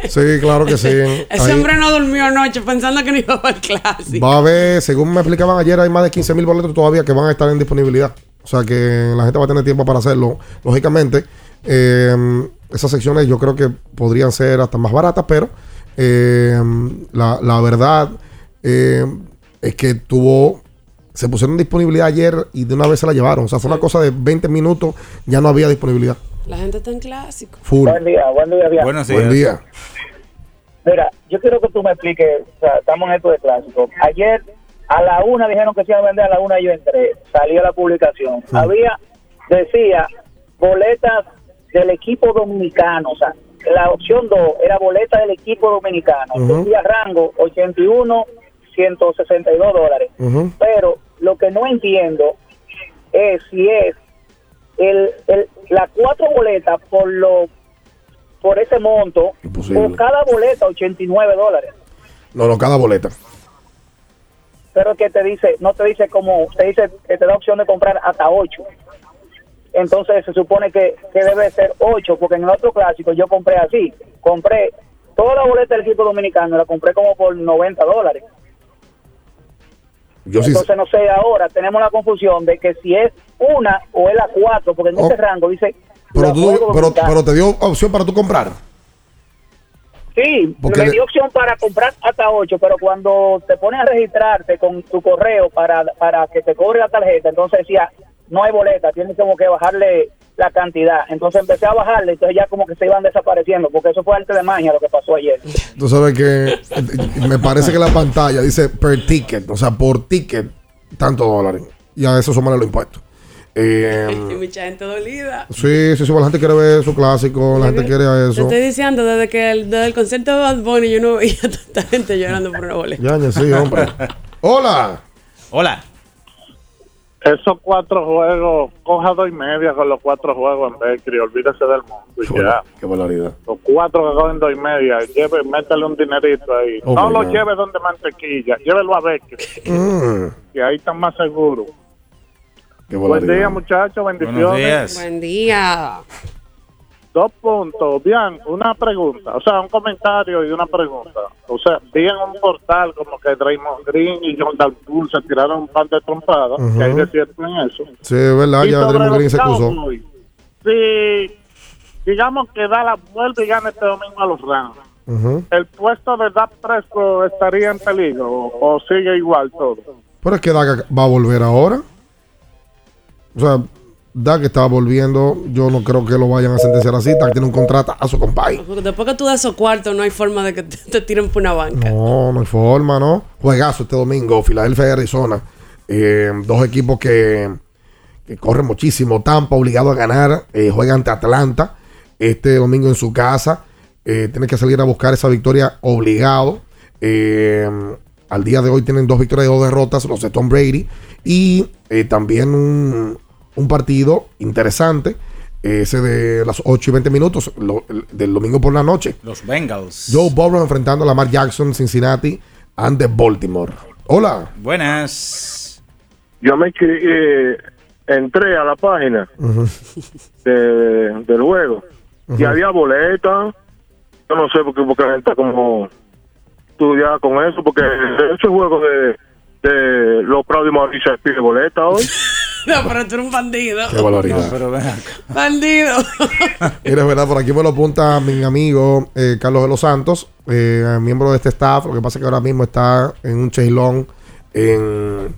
Sí, claro que sí. Ese Ahí hombre no durmió anoche pensando que no iba a el clásico. va a haber, según me explicaban ayer, hay más de 15 mil boletos todavía que van a estar en disponibilidad. O sea que la gente va a tener tiempo para hacerlo. Lógicamente, eh, esas secciones yo creo que podrían ser hasta más baratas, pero eh, la, la verdad eh, es que tuvo. Se pusieron en disponibilidad ayer y de una vez se la llevaron. O sea, fue una cosa de 20 minutos, ya no había disponibilidad. La gente está en clásico. Full. Buen día, buen día, bien. Buenos Buen día. Mira, yo quiero que tú me expliques, o sea, estamos en esto de clásico. Ayer a la una dijeron que se iba a vender, a la una yo entré, salió la publicación. Había, decía, boletas del equipo dominicano, o sea, la opción 2 era boleta del equipo dominicano. Ujú. Decía rango 81, 162 dólares. Ujú. Pero lo que no entiendo es si es el, el, las cuatro boletas por lo por ese monto Imposible. o cada boleta 89 dólares No, no, cada boleta. pero que te dice no te dice como te dice que te da opción de comprar hasta 8 entonces se supone que, que debe ser 8 porque en el otro clásico yo compré así compré toda la boleta del equipo dominicano la compré como por 90 dólares Yo sí. entonces no sé ahora tenemos la confusión de que si es una o es la 4 porque en Oh. ese rango dice Pero, tú, pero, te dio opción para tú comprar. Sí, Porque me dio opción para comprar hasta 8, pero cuando te pones a registrarte con tu correo para, para que te cobre la tarjeta, entonces decía, no hay boleta, tienes como que bajarle la cantidad. Entonces empecé a bajarle, entonces ya como que se iban desapareciendo, porque eso fue arte de magia lo que pasó ayer. Tú sabes que eh, me parece que la pantalla dice per ticket, o sea, por ticket, tantos dólares. Y a eso suman los impuestos. Eh, Y mucha gente dolida. sí, sí, sí, la gente quiere ver su clásico, la gente quiere Te eso. estoy diciendo, desde que el, desde el concierto de Bad Bunny yo no veía tanta gente llorando por una boleta. Ya, ya, sí, hombre. Hola. Hola. Esos cuatro juegos, coja dos y media con los cuatro juegos en Bakery, olvídese del mundo y ya. Qué barbaridad. Los cuatro que cogen dos y media, lleve, métele un dinerito ahí. Oh, no lo God. lleve donde mantequilla, llévelo a Bakery, Mm, que ahí están más seguros. qué Buen día, muchachos, bendiciones. Buenos días. Buen día. Dos puntos. Bien, una pregunta, o sea, un comentario y una pregunta. O sea, vi en un portal como que Draymond Green y John Dalpool se tiraron un pan de trompadas, Ujú. que hay de cierto en eso. Sí, es verdad, Y ya Draymond Green se. Cowboys, Si, digamos que Dallas vuelve y gana este domingo a los Rams. ¿el puesto de Dak Prescott estaría en peligro o, o sigue igual todo? Pero es que Dak va a volver ahora. O sea, Dak está volviendo. Yo no creo que lo vayan a sentenciar así. Dak tiene un contrato a su compadre. Después que tú das esos cuartos, no hay forma de que te, te tiren por una banca. No, no hay forma, ¿no? Juegazo este domingo, Filadelfia y Arizona. Eh, dos equipos que, que corren muchísimo. Tampa obligado a ganar. eh, juega ante Atlanta este domingo en su casa. Eh, tiene que salir a buscar esa victoria obligado. Eh, al día de hoy tienen dos victorias y dos derrotas, los de Tom Brady. Y también un, un partido interesante, ese de las 8 y 20 minutos, lo- el- del domingo por la noche. Los Bengals. Joe Burrow enfrentando a Lamar Jackson, Cincinnati, ante Baltimore. Hola. Buenas. Yo me eh, entré a la página de- del juego y había boletas. Yo no sé por qué, porque la gente está como estudiada con eso, porque ese juego de, de los Prados y Mauricio pide boleta hoy. No, pero tú eres un bandido. Qué barbaridad. No, pero ven acá. Bandido. Mira, es verdad, por aquí me lo apunta mi amigo eh, Carlos de los Santos, eh, miembro de este staff. Lo que pasa es que ahora mismo está en un cheilón en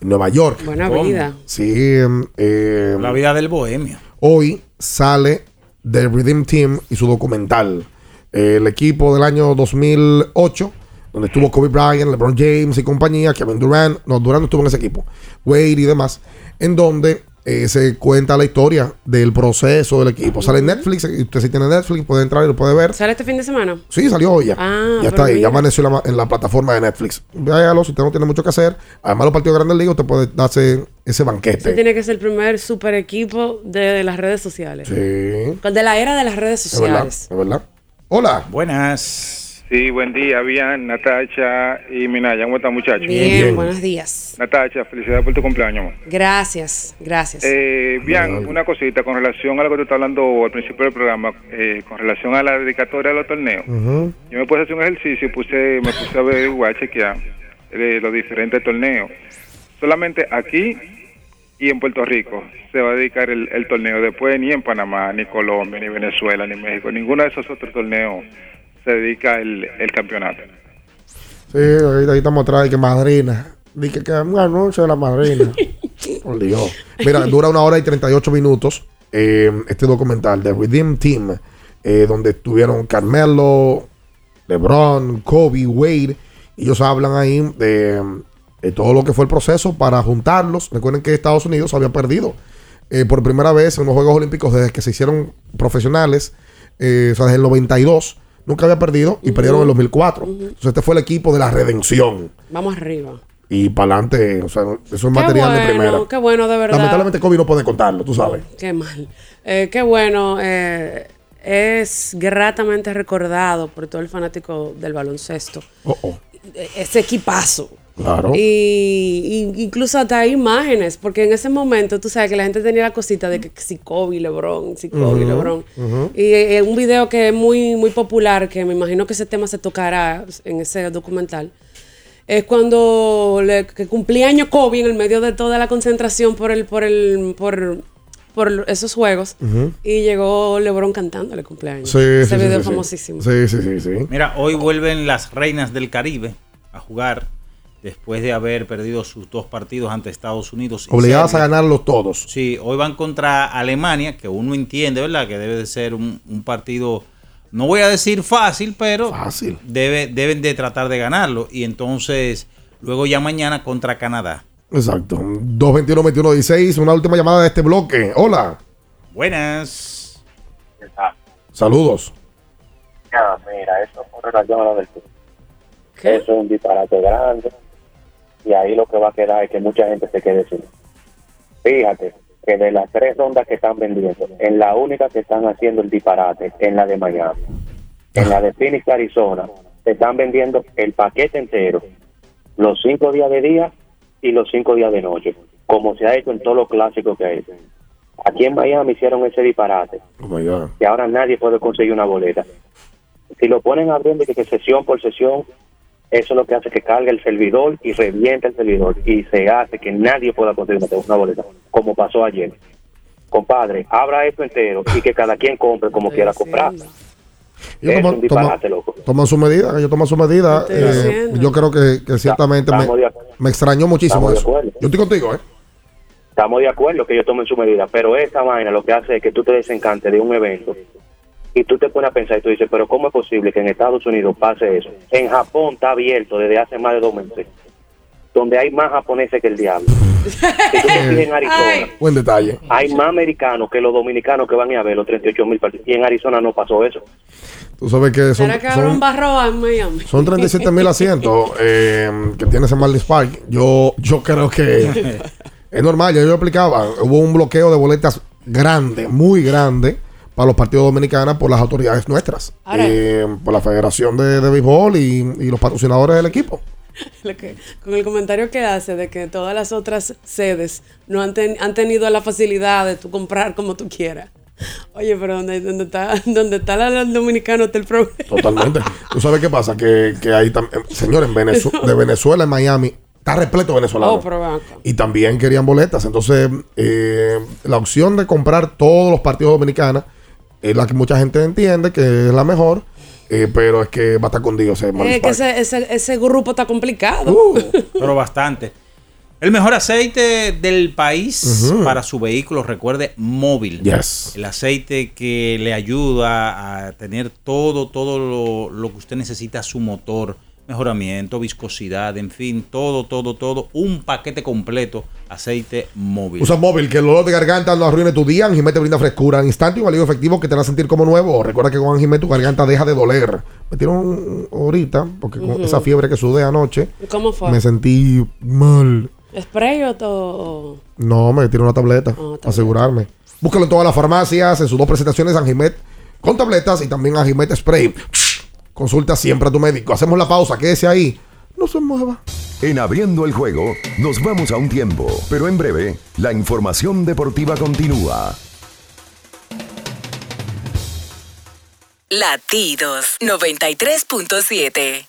Nueva York. Buena ¿Cómo? vida. Sí, eh, La vida del bohemio. hoy sale The Redeem Team y su documental. El equipo del año 2008, donde estuvo Kobe Bryant, LeBron James y compañía, Kevin Durant, no, Durant no estuvo en ese equipo, Wade y demás, en donde eh, se cuenta la historia del proceso del equipo. Sale en Netflix, y usted si tiene Netflix puede entrar y lo puede ver. ¿Sale este fin de semana? Sí, salió hoy ya. Ah, ya está ahí, mira. ya amaneció en la, en la plataforma de Netflix. Véalo, si usted no tiene mucho que hacer. Además, los partidos grandes ligas, usted puede darse ese banquete. Ese tiene que ser el primer super equipo de las redes sociales. Sí. De la era de las redes Es verdad, sociales. es verdad. Hola. Buenas. Sí, buen día, bien, Natacha y Minaya. ¿Cómo están, muchachos? Bien, buenos días. Natacha, felicidades por tu cumpleaños. amor. Gracias, gracias. Eh, bien, una cosita con relación a lo que tú estás hablando al principio del programa, eh, con relación a la dedicatoria de los torneos. Yo me puse a hacer un ejercicio, puse, me puse a ver, igual, a chequear eh, los diferentes torneos. Solamente aquí y en Puerto Rico se va a dedicar el, el torneo. Después ni en Panamá, ni Colombia, ni Venezuela, ni México, ninguno de esos otros torneos se dedica el, el campeonato. Sí, ahí, ahí estamos atrás, y que madrina. Dije que un anuncio de la madrina. Por Dios. Mira, dura una hora y 38 minutos eh, este documental de Redeem Team, eh, donde estuvieron Carmelo, LeBron, Kobe, Wade. Y ellos hablan ahí de, de todo lo que fue el proceso para juntarlos. Recuerden que Estados Unidos había perdido eh, por primera vez en los Juegos Olímpicos desde que se hicieron profesionales, eh, o sea, desde el 92. Nunca había perdido y perdieron en el 2004. Entonces, este fue el equipo de la redención. Vamos arriba. Y para adelante, o sea, eso es Qué material de primera. qué bueno, de verdad. Lamentablemente, Kobe no puede contarlo, tú sabes. Qué mal. Eh, qué bueno. eh, es gratamente recordado por todo el fanático del baloncesto. Oh, oh. Eh, Ese equipazo. Claro. Y, y incluso hasta hay imágenes, porque en ese momento tú sabes que la gente tenía la cosita de que si Kobe, LeBron, si Kobe, Ujú, LeBron. ujú. Y eh, un video que es muy, muy popular, que me imagino que ese tema se tocará en ese documental, es cuando le, que cumplía año Kobe en el medio de toda la concentración por el, por el, por, por esos juegos. Y llegó LeBron cantándole cumpleaños. Sí, ese sí, video sí. famosísimo. Sí, sí, sí, sí. Mira, hoy vuelven las reinas del Caribe a jugar después de haber perdido sus dos partidos ante Estados Unidos. Obligadas a ganarlos todos. Sí, hoy van contra Alemania, que uno entiende, ¿verdad? Que debe de ser un, un partido, no voy a decir fácil, pero Debe, deben de tratar de ganarlo. Y entonces, luego ya mañana contra Canadá. Exacto. 221-21-16, una última llamada de este bloque. Hola. Buenas. Saludos. Ah, mira, eso con relación a lo del Eso es un disparate grande. Y ahí lo que va a quedar es que mucha gente se quede sin. Fíjate que de las tres rondas que están vendiendo, en la única que están haciendo el disparate, en la de Miami. En la de Phoenix, Arizona, se están vendiendo el paquete entero, los cinco días de día y los cinco días de noche, como se ha hecho en todos los clásicos que hay. Aquí en Miami hicieron ese disparate Oh my God. y ahora nadie puede conseguir una boleta. Si lo ponen a ver de que, que sesión por sesión, eso es lo que hace que cargue el servidor y revienta el servidor y se hace que nadie pueda conseguir una, una boleta, como pasó ayer. Compadre, abra esto entero y que cada quien compre como quiera comprar. Un disparate, loco. toman su medida, ellos toman su medida. Estoy eh, yo creo que, que ciertamente me, extrañó muchísimo Estamos eso. Yo estoy contigo, ¿eh? Estamos de acuerdo que ellos tomen su medida, pero esta vaina lo que hace es que tú te desencantes de un evento y tú te pones a pensar y tú dices, pero ¿cómo es posible que en Estados Unidos pase eso? En Japón está abierto desde hace más de dos meses, donde hay más japoneses que el diablo. Si tú te fijas en Arizona, Buen detalle. hay más americanos que los dominicanos que van a ver los 38 mil partidos. Y en Arizona no pasó eso. Tú sabes que son, ¿Será que habrá un son, barro en Miami? son 37 mil asientos eh, que tiene ese Marlins Park. Yo, yo creo que es normal, ya yo explicaba. Hubo un bloqueo de boletas grande, muy grande, para los partidos dominicanos por las autoridades nuestras, eh, por la Federación de, de Béisbol y, y los patrocinadores del equipo. Lo que- con el comentario que hace de que todas las otras sedes no han, ten- han tenido la facilidad de tú comprar como tú quieras. Oye, pero donde, donde está donde está la- el dominicano está el problema. Totalmente. ¿Tú sabes qué pasa? Que, que ahí también, señor, en Venezu- de Venezuela, en Miami, está repleto de venezolanos. Oh, pero y también querían boletas. Entonces, eh, la opción de comprar todos los partidos dominicanos es la que mucha gente entiende que es la mejor, eh, pero es que va a estar con Dios Es que ese, ese, ese grupo está complicado. Uh. Pero bastante. El mejor aceite del país para su vehículo, recuerde, móvil. Yes. El aceite que le ayuda a tener todo, todo lo, lo que usted necesita a su motor. Mejoramiento, viscosidad, en fin, todo, todo, todo. Un paquete completo, aceite móvil. Usa móvil, que el olor de garganta no arruine tu día. Anjimet te brinda frescura al instante y un alivio efectivo que te hará sentir como nuevo. Recuerda que con Anjimet tu garganta deja de doler. Me tiraron ahorita, porque con esa fiebre que sudé anoche, ¿Cómo fue? me sentí mal. ¿Spray o todo? No, me tiré una tableta para asegurarme. Búscalo en todas las farmacias, en sus dos presentaciones, Anjimet con tabletas y también Anjimet Spray. Consulta siempre a tu médico. Hacemos la pausa, quédese ahí. No se mueva. En abriendo el juego, nos vamos a un tiempo, pero en breve, la información deportiva continúa. Latidos 93.7.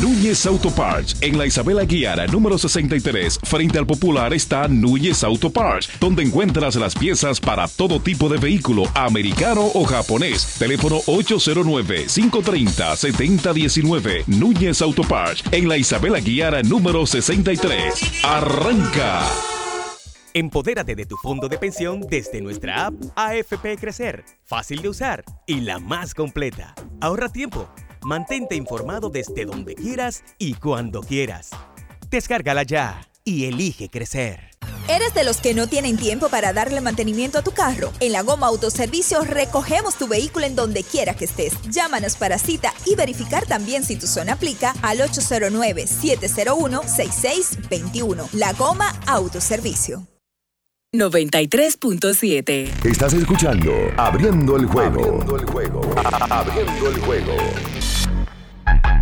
Núñez Auto Parts. En la Isabela Guiara, número 63, frente al Popular, está Núñez Auto Parts, donde encuentras las piezas para todo tipo de vehículo, americano o japonés. Teléfono 809-530-7019. Núñez Auto Parts. En la Isabela Guiara, número 63. ¡Arranca! Empodérate de tu fondo de pensión desde nuestra app AFP Crecer. Fácil de usar y la más completa. Ahorra tiempo. Mantente informado desde donde quieras y cuando quieras. Descárgala ya y elige crecer. ¿Eres de los que no tienen tiempo para darle mantenimiento a tu carro? En la Goma Autoservicio recogemos tu vehículo en donde quiera que estés. Llámanos para cita y verificar también si tu zona aplica al 809-701-6621. La Goma Autoservicio. 93.7. Estás escuchando Abriendo el juego. Abriendo el juego. Abriendo el juego.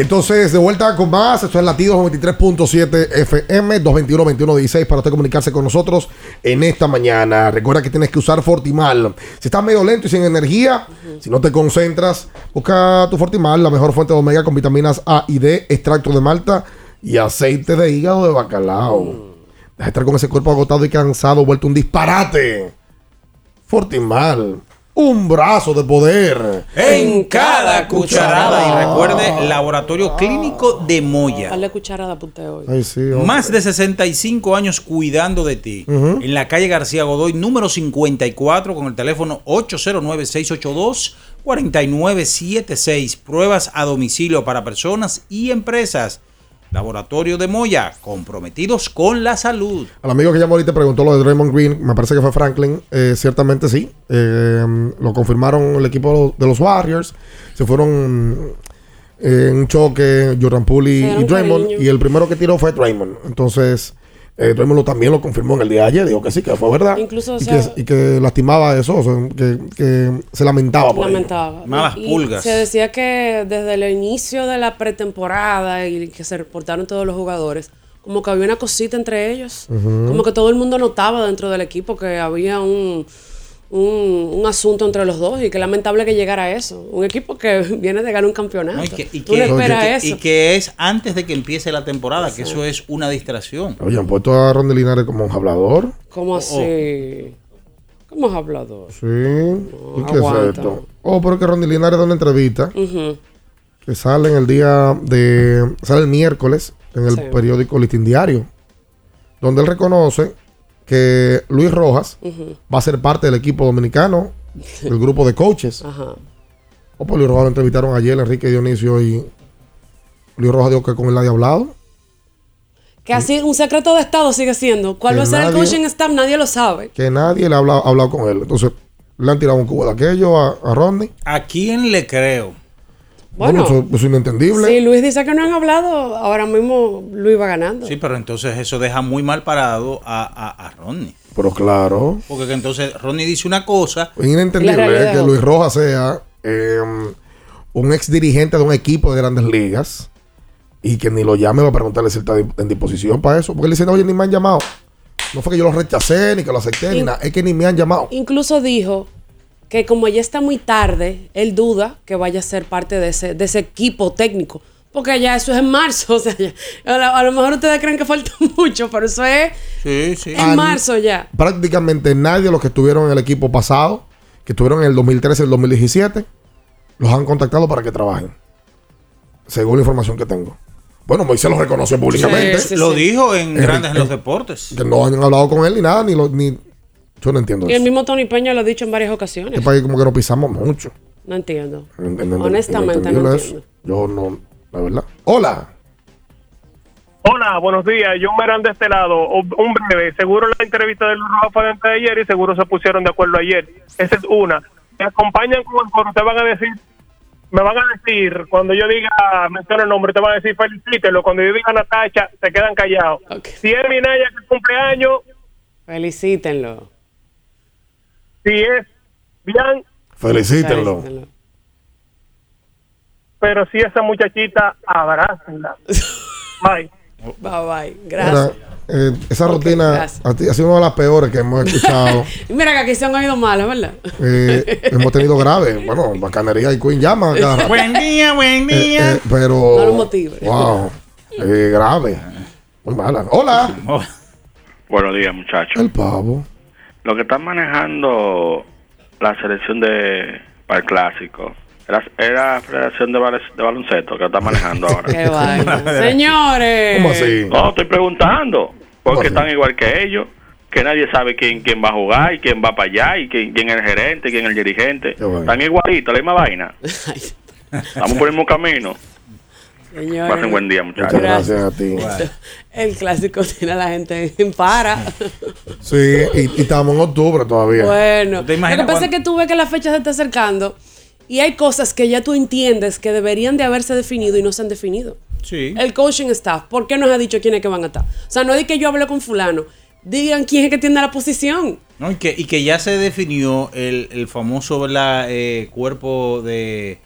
Entonces, de vuelta con más. Esto es Latidos 93.7 FM 221-2116 para usted comunicarse con nosotros en esta mañana. Recuerda que tienes que usar Fortimal. Si estás medio lento y sin energía, si no te concentras, busca tu Fortimal, la mejor fuente de omega con vitaminas A y D, extracto de malta y aceite de hígado de bacalao. Deja de estar con ese cuerpo agotado y cansado, vuelto un disparate. Fortimal. Un brazo de poder. En cada cucharada. Y recuerde, Laboratorio Clínico de Moya. Dale cucharada hoy. Ay, sí. Más de 65 años cuidando de ti. En la calle García Godoy, número 54, con el teléfono 809-682. 4976. Pruebas a domicilio para personas y empresas. Laboratorio de Moya, comprometidos con la salud. Al amigo que llamó ahorita preguntó lo de Draymond Green, me parece que fue Franklin. Eh, ciertamente sí. Eh, lo confirmaron el equipo de los Warriors. Se fueron eh, en un choque Jordan Poole y, Draymond. cariño. Y el primero que tiró fue Draymond. Entonces, eh, Draymond lo- también lo confirmó en el día de ayer. Dijo que sí, que fue verdad. Incluso, o y, sea- que, y que lastimaba eso, o sea, que, que se lamentaba por ello. Lamentaba. Malas Y pulgas. Se decía que desde el inicio de la pretemporada y que se reportaron todos los jugadores, como que había una cosita entre ellos. Como que todo el mundo notaba dentro del equipo que había un, un, un asunto entre los dos y que lamentable que llegara a eso. Un equipo que viene de ganar un campeonato. ¿no? Y, que, y Tú no que- esperas y que- eso. y que es antes de que empiece la temporada, que eso es una distracción. Oye, han puesto a Ronde Linares como un hablador. ¿Cómo así? ¿Cómo es hablador? Sí. ¿Y qué es esto? Oh, pero que Ronde Linares da una entrevista que sale en el día de. sale el miércoles en el Sí. periódico Listín Diario, donde él reconoce que Luis Rojas va a ser parte del equipo dominicano, del grupo de coaches. Ajá. Oh, pues Luis Rojas lo entrevistaron ayer, Enrique Dionisio, y Luis Rojas dijo que con él nadie ha hablado. Que así un secreto de Estado sigue siendo. ¿Cuál va a ser el coaching staff? Nadie lo sabe. Que nadie le ha hablado, ha hablado con él. Entonces, le han tirado un cubo de aquello a, a Rodney. ¿A quién le creo? Bueno. eso, eso es inentendible. Si Luis dice que no han hablado, ahora mismo Luis va ganando. Sí, pero entonces eso deja muy mal parado a, a, a Rodney. Pero claro. Porque que entonces Rodney dice una cosa. Es inentendible eh, que Luis. Rojas sea eh, un ex dirigente de un equipo de grandes ligas y que ni lo llame para preguntarle si él está en disposición para eso. Porque él dice, oye, ni me han llamado. No fue que yo lo rechacé, ni que lo acepté, ni nada. Es que ni me han llamado. Incluso dijo que como ya está muy tarde, él duda que vaya a ser parte de ese, de ese equipo técnico. Porque ya eso es en marzo. O sea, ya- a, lo, a lo mejor ustedes creen que falta mucho, pero eso es Sí, sí. en marzo ya. Prácticamente nadie de los que estuvieron en el equipo pasado, que estuvieron en el 2013 y el 2017, los han contactado para que trabajen. Según la información que tengo. Bueno, Moisés lo reconoció públicamente. Sí, sí, Lo dijo en Grandes en los Deportes. Que no han hablado con él ni nada, ni, lo, ni yo no entiendo Y el mismo Tony Peña lo ha dicho en varias ocasiones. Este país como que nos pisamos mucho. No entiendo. En- en- en- Honestamente, no eso. entiendo. Yo no, la verdad. Hola. Hola, buenos días. John Merán de este lado. Un breve. Seguro la entrevista de Luis Rojas fue antes de ayer y seguro se pusieron de acuerdo ayer. Esa es una. Me acompañan con el coro. Te van a decir, me van a decir, cuando yo diga, menciona el nombre, te van a decir felicítelo. Cuando yo diga Natacha, se quedan callados. Si es Minaya que cumpleaños, Felicítenlo. Si es bien, Felicítenlo. pero si esa muchachita, abrácenla. Bye. Bye bye. Gracias. Mira, eh, esa rutina gracias. ha, ha sido una de las peores que hemos escuchado. Mira que aquí se han oído malas, ¿verdad? Eh, hemos tenido graves. Bueno, Bacanería y Queen llama. Buen día, buen Eh, día. eh, pero. No lo. Wow. Eh, grave. Muy mala. Hola. Buenos días, muchachos. El pavo. Lo que están manejando la selección de para el clásico era, era Federación de, de Baloncesto que está manejando ahora. Qué vaina. Señores. No, estoy preguntando. Porque ¿Cómo así? están igual que ellos. Que nadie sabe quién quién va a jugar y quién va para allá y quién, quién es el gerente, quién es el dirigente. Están igualitos, la misma vaina. Estamos por el mismo camino. Señores. Pasen buen día, muchachos. Muchas gracias a ti. El clásico tiene a la gente en para. Sí, y, y estamos en octubre todavía. Bueno, ¿Te lo que pasa cuando- es que tú ves que la fecha se está acercando y hay cosas que ya tú entiendes que deberían de haberse definido y no se han definido. Sí. El coaching staff, ¿por qué nos ha dicho quiénes que van a estar? O sea, no es de que yo hablé con fulano, digan quién es que tiene la posición. ¿no? Y, que, y que ya se definió el, el famoso. Eh, cuerpo de,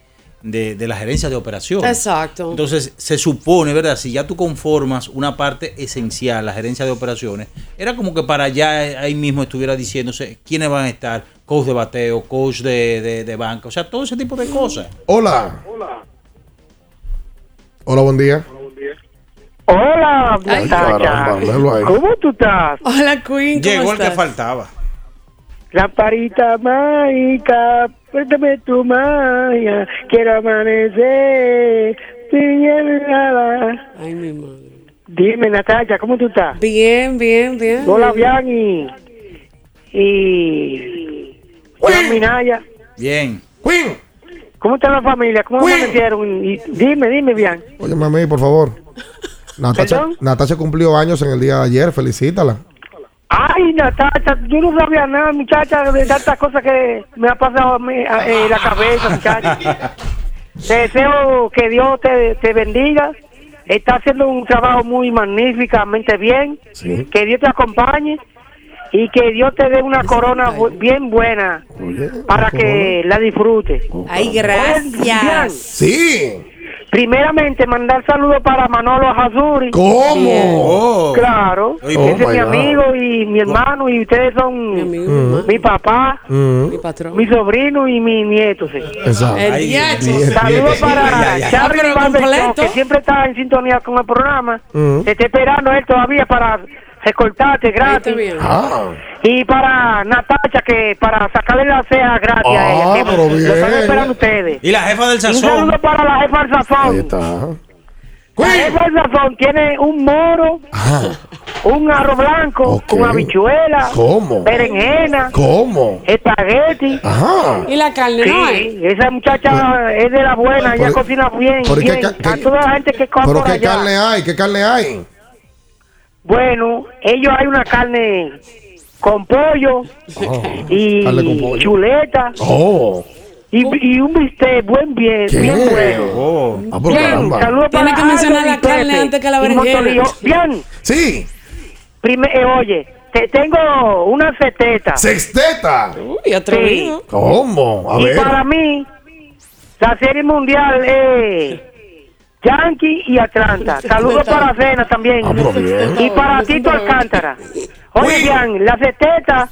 de, de la gerencia de operaciones. Exacto. Entonces, se supone, ¿verdad? Si ya tú conformas una parte esencial, la gerencia de operaciones, era como que para allá ahí mismo estuviera diciéndose quiénes van a estar, coach de bateo, coach de, de, de banca, o sea, todo ese tipo de cosas. Hola. Hola, buen día. Hola, Ay, Natacha. caramba, velo ahí. ¿Cómo tú estás? Hola, Queen. ¿cómo Llegó el que faltaba. La parita mágica, préstame tu magia, quiero amanecer, sin nada. Ay, mi madre. Dime, Natacha, ¿cómo tú estás? Bien, bien, bien. Hola, Biani. Y... Hola, Minaya. Bien. Queen. ¿Cómo está la familia? ¿Cómo se metieron? Y, dime, dime, bien. Oye, mami, por favor. Natacha. Natacha cumplió años en el día de ayer. Felicítala. Ay, Natacha, yo no sabía nada, muchacha, de tantas cosas que me ha pasado a mí, a- en la cabeza, muchacha. Te deseo que Dios te, te bendiga. Está haciendo un trabajo muy magníficamente bien. Que Dios te acompañe y que Dios te dé una corona bu- bien buena para que la disfrutes. Ay, Bien. gracias. Sí. Primeramente, mandar saludos para Manolo Hazuri. ¿Cómo? Oh. Claro. Oh, Ese my es mi God. amigo y mi hermano y ustedes son mi, papá, Mm. mi patrón, mi sobrino y mi nieto. sí. Exacto. El Ay, diache. bien, Saludos bien. para. Charlie que siempre está en sintonía con el programa. Mm. Te está esperando él todavía para recortarte gratis. Ah. Y para Natacha, que para sacarle la ceja gratis a ella. Ah, que pero Lo están esperando ustedes. Y la jefa del Un sazón. saludo para la jefa del sazón. Ahí está. La jefa del sazón tiene un moro, un arroz blanco, con habichuela, ¿Cómo? berenjena, ¿Cómo? espagueti. Ajá. Y la carne, ¿no? Sí, esa muchacha es de la buena, ella cocina bien, pero ¿y qué bien. ca- a toda la gente que come ¿Pero por qué allá. carne hay? ¿Qué carne hay? Bueno, ellos hay una carne con pollo y carne con pollo. chuleta Oh. y, y un bistec buen bien, ¿Qué? bien bueno. Oh. Ah, por Bien, caramba. saludos Tiene para que mencionar la y carne Pepe antes que la y berenjena. Bien, Sí. prime- eh, oye, te tengo una seteta. Sexteta. Uy, atrevido. ¿Cómo? A y ver. para mí, la serie mundial es Yankee y Atlanta. Saludos para cena también. Ah. Y para Tito Alcántara. Oye, bien, la seteta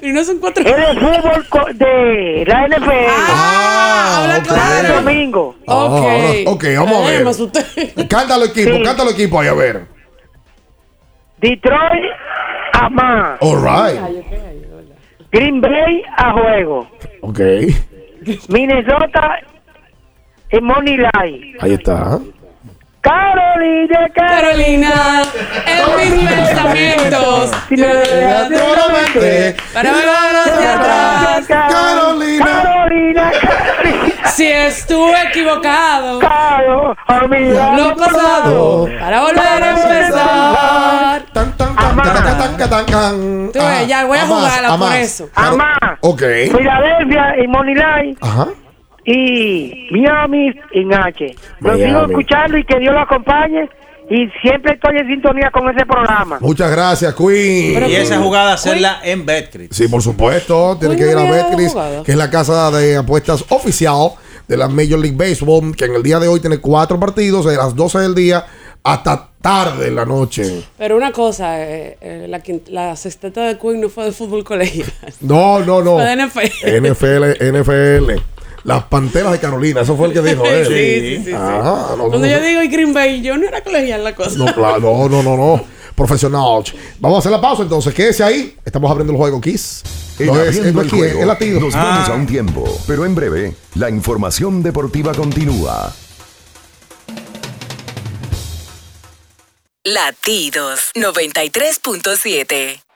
Y no son cuatro. es de fútbol de la NFL. Ah, habla El claro. domingo. Ah, ahora- ok, vamos a ver. Cántalo equipo, Sí. cántalo equipo ahí, a ver. Detroit a más. All right. Green Bay a juego. Ok. Minnesota en Money Line. Ahí está. Carolina, Carolina, en mis pensamientos. Para volver hacia atrás. Carolina. Carolina, Si estuve equivocado, Carolina, olvidar lo pasado. Para volver a empezar. Tan, tan, tan, tan, tan, tan, tan, tan. Tú ves, ya voy a Ah, jugarla por eso. Claro. Amá. Ok. Filadelfia en Money Line Ajá. Y Miami en H. Lo Miami. sigo escuchando y que Dios lo acompañe. Y siempre estoy en sintonía con ese programa. Muchas gracias, Queen. Y esa jugada hacerla en Betcris. Sí, por supuesto. Tiene que ir a Betcris, que es la casa de apuestas oficial de la Major League Baseball, que en el día de hoy tiene cuatro partidos de las 12 del día hasta tarde en la noche. Pero una cosa, eh, eh, la, quin- la sexteta de Queen no fue de fútbol colegial. No, no, no. Fue de NFL. NFL, NFL. Las Panteras de Carolina, eso fue el que dijo él. Sí, sí, sí. Ajá, no, Cuando no, yo digo y Green Bay, yo no era colegial la cosa. no, claro, no, no, no, no. Profesional. Vamos a hacer la pausa entonces. Quédese ahí. Estamos abriendo el juego Kiss. No es, es Abriendo el aquí, Juego, es latido. Nos Ah. vamos a un tiempo, pero en breve, la información deportiva continúa. Latidos 93.7.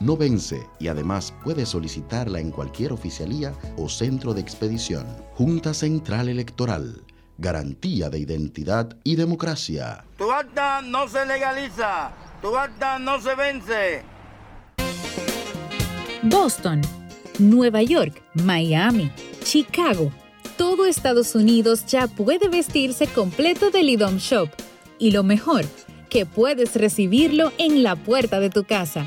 no vence y además puedes solicitarla en cualquier oficialía o centro de expedición. Junta Central Electoral. Garantía de identidad y democracia. Tu acta no se legaliza, tu acta no se vence. Boston, Nueva York, Miami, Chicago. Todo Estados Unidos ya puede vestirse completo del IDOM Shop. Y lo mejor, que puedes recibirlo en la puerta de tu casa.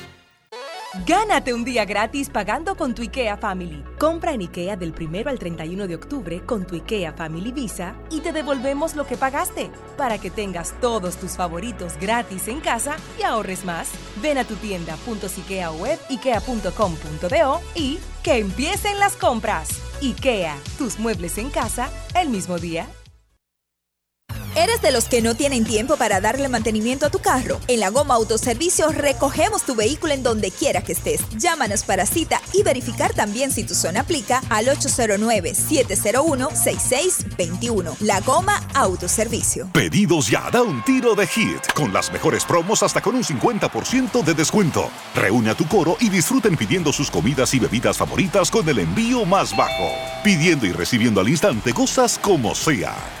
Gánate un día gratis pagando con tu IKEA Family. Compra en IKEA del 1 al 31 de octubre con tu IKEA Family Visa y te devolvemos lo que pagaste para que tengas todos tus favoritos gratis en casa y ahorres más. Ven a tu tienda .ikea web ikea.com.do y que empiecen las compras. IKEA, tus muebles en casa el mismo día. ¿Eres de los que no tienen tiempo para darle mantenimiento a tu carro? En la Goma Autoservicio recogemos tu vehículo en donde quiera que estés. Llámanos para cita y verificar también si tu zona aplica al 809-701-6621. La Goma Autoservicio. Pedidos ya, da un tiro de hit, con las mejores promos hasta con un 50% de descuento. Reúne a tu coro y disfruten pidiendo sus comidas y bebidas favoritas con el envío más bajo. Pidiendo y recibiendo al instante cosas como sea.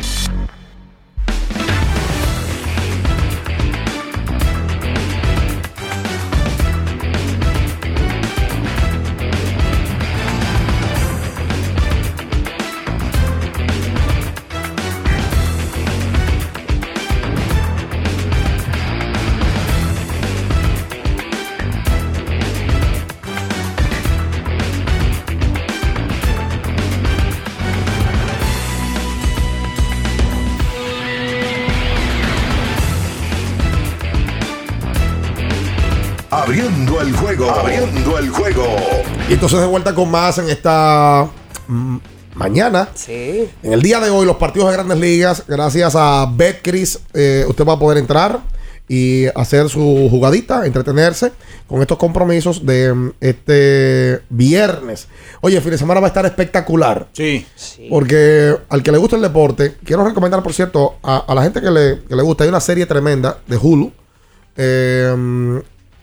Abriendo el juego. Abriendo el juego. Y entonces de vuelta con más en esta mm, mañana. Sí. En el día de hoy, los partidos de grandes ligas, gracias a BetCris, eh, usted va a poder entrar y hacer su jugadita, entretenerse con estos compromisos de mm, este viernes. Oye, el fin de semana va a estar espectacular. Sí. Porque al que le gusta el deporte, quiero recomendar, por cierto, a, a la gente que le, que le gusta, hay una serie tremenda de Hulu. eh,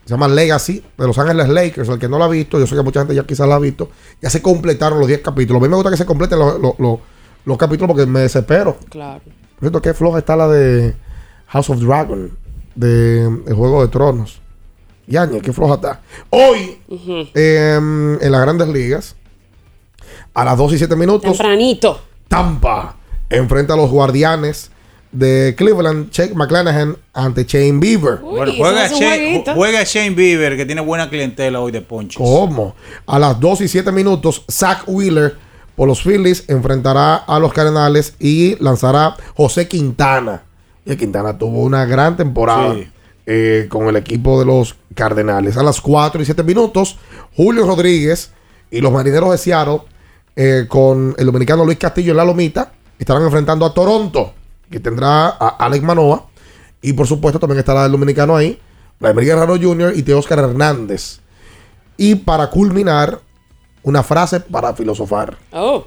se llama Legacy de Los Ángeles Lakers. El que no la ha visto, yo sé que mucha gente ya quizás la ha visto. Ya se completaron los 10 capítulos. A mí me gusta que se completen los, los- los- los capítulos porque me desespero. Claro. Por cierto, qué floja está la de House of Dragon, de El Juego de Tronos. Yañe, qué floja está. Hoy, eh, en las grandes ligas, a las 2 y 7 minutos. Tempranito. Tampa enfrenta a los guardianes de Cleveland, Jake McClanahan ante Shane Bieber. Bueno, juega, Shane, juega Shane Bieber, que tiene buena clientela hoy de ponches. ¿Cómo? A las 2 y 7 minutos, Zach Wheeler por los Phillies enfrentará a los Cardenales y lanzará José Quintana. Y Quintana tuvo una gran temporada Sí. eh, con el equipo de los Cardenales. A las 4 y 7 minutos, Julio Rodríguez y los Marineros de Seattle eh, con el dominicano Luis Castillo en la Lomita. Estarán enfrentando a Toronto, que tendrá a Alex Manoa. Y por supuesto también estará el dominicano ahí, Vladimir Guerrero Jr. y Teóscar Hernández. Y para culminar, una frase para filosofar. Oh,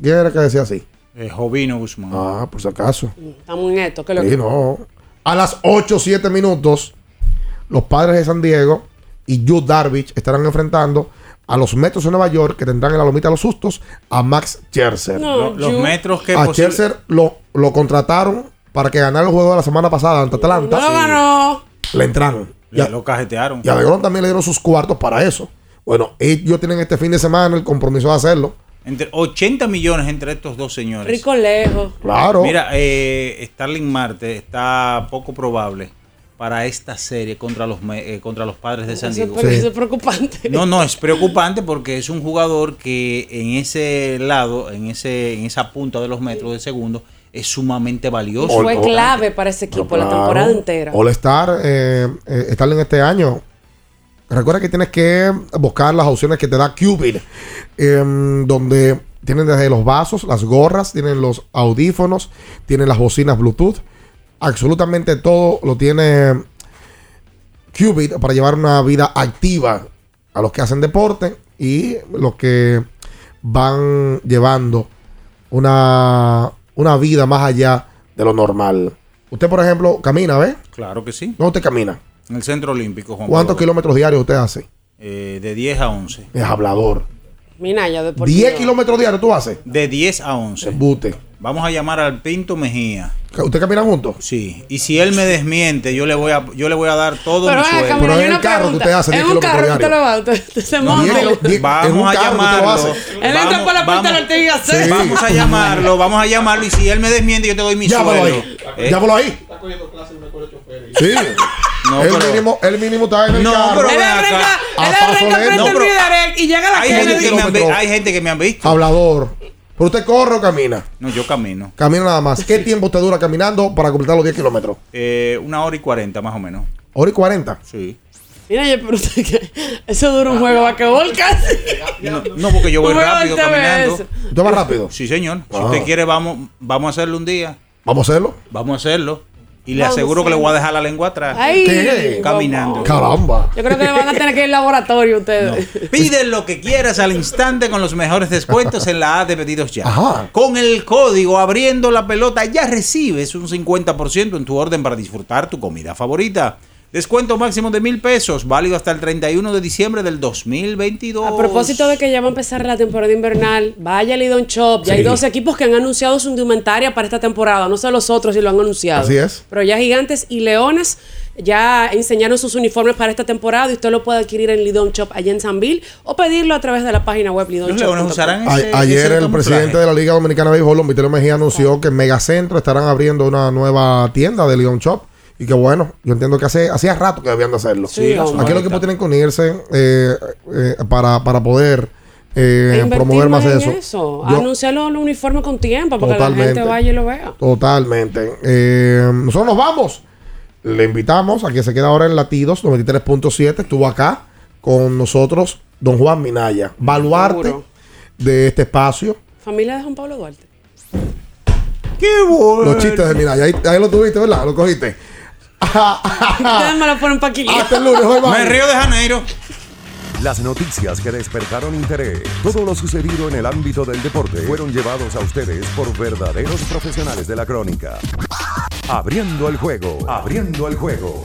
¿Quién era que decía así? Eh, Jovino Guzmán. Ah, por si acaso. estamos en esto. ¿qué es lo Sí, que- no. A las 8 7 minutos, los padres de San Diego y Yu Darvish estarán enfrentando a los Metros de Nueva York, que tendrán en la lomita de los sustos, a Max Scherzer. Lo- los metros que a Scherzer lo, lo contrataron para que ganara el juego de la semana pasada ante Atlanta. No. Le entraron. A, lo cajetearon. y a también le dieron sus cuartos para eso. Bueno, ellos tienen este fin de semana el compromiso de hacerlo. Entre 80 millones entre estos dos señores. Rico lejos. Claro. Mira, eh, Starling Marte está poco probable para esta serie contra los eh, contra los padres de San Diego. es- eso es preocupante. No, no, es preocupante porque es un jugador que en ese lado, en ese en esa punta de los metros de segundo, es sumamente valioso. Fue clave para ese equipo la temporada entera. All Star, eh, eh, Starling este año. Recuerda que tienes que buscar las opciones que te da Cupid, em, donde tienen desde los vasos, las gorras, tienen los audífonos, tienen las bocinas Bluetooth. Absolutamente todo lo tiene Cupid para llevar una vida activa a los que hacen deporte y los que van llevando una, una vida más allá de lo normal. Usted, por ejemplo, camina, ¿ves? Claro que sí. ¿Dónde usted camina? En el Centro Olímpico, Juan ¿Cuántos Pablo. kilómetros diarios usted hace? Eh, de 10 a 11. Es hablador. Minaya deportivo. 10 kilómetros diarios tú haces. De 10 a 11. Bute. Vamos a llamar al Pinto Mejía. ¿Usted camina juntos? Sí. Y si él me desmiente, yo le voy a, yo le voy a dar todo Pero mi sueldo. mira, hay una pregunta. En un carro que usted lo va, usted, usted se monta. vamos a llamarlo. Él entra por la puerta del y Gasset. Vamos a llamarlo, vamos a llamarlo y si él me desmiente yo te doy mi Llámalo sueldo. ahí. ¿Eh? Llámalo ahí. Sí. No, el, pero- mínimo, el mínimo está en el No, carro. pero Él arranca, él arranca frente No, al pero- Direct y llega a la Hay calle. gente, que me han, hay gente que me han visto. Hablador. ¿Pero usted corre o camina? No, yo camino. Camina nada más. ¿Qué tiempo usted dura caminando para completar los 10 kilómetros? Eh, una hora y cuarenta más o menos. ¿Hora y 40? Sí. Mira, yo, pero usted que eso dura un juego de basquetbol casi. No, no, porque yo voy rápido caminando. TBS. ¿Usted va rápido? Sí, señor. Si Ah. usted quiere, vamos, vamos a hacerlo un día. ¿Vamos a hacerlo? Vamos a hacerlo. Y le aseguro que le voy a dejar la lengua atrás. Ay, ¿Qué? Caminando. Caramba. Yo creo que van a tener que ir al laboratorio ustedes. Pide lo que quieras al instante con los mejores descuentos en la A de pedidos ya. Ajá. Con el código abriendo la pelota ya recibes un 50% en tu orden para disfrutar tu comida favorita. Descuento máximo de mil pesos, válido hasta el 31 de diciembre del 2022. A propósito de que ya va a empezar la temporada invernal, vaya al Lidon Shop. Ya hay dos equipos que han anunciado su indumentaria para esta temporada. No sé los otros si lo han anunciado. Así es. Pero ya Gigantes y Leones ya enseñaron sus uniformes para esta temporada y usted lo puede adquirir en Lidon Shop allá en Sanville o pedirlo a través de la página web A- ese- ayer ese el presidente de la Liga Dominicana de Béisbol, Vitelio Mejía, anunció que en Megacentro estarán abriendo una nueva tienda de Leon Shop. Y que bueno, yo entiendo que hace, hacía rato que debían de hacerlo. Sí. Aquí los equipos tienen que unirse eh, eh, para, para poder eh, E promover más en eso. Yo- Anunciar los los uniformes con tiempo para que la gente vaya y lo vea. Totalmente. Eh, nosotros nos vamos. Le invitamos a que se quede ahora en Latidos 93.7. Estuvo acá con nosotros don Juan Minaya, baluarte de este espacio. Familia de Juan Pablo Duarte. ¡Qué bueno! Los chistes de Minaya. Ahí, ahí lo tuviste, ¿verdad? Lo cogiste. Ustedes me lo ponen para aquí. Hasta el lunes. Me río de Janeiro. Las noticias que despertaron interés, todo lo sucedido en el ámbito del deporte, fueron llevados a ustedes por verdaderos profesionales de la crónica. Abriendo el juego, abriendo el juego.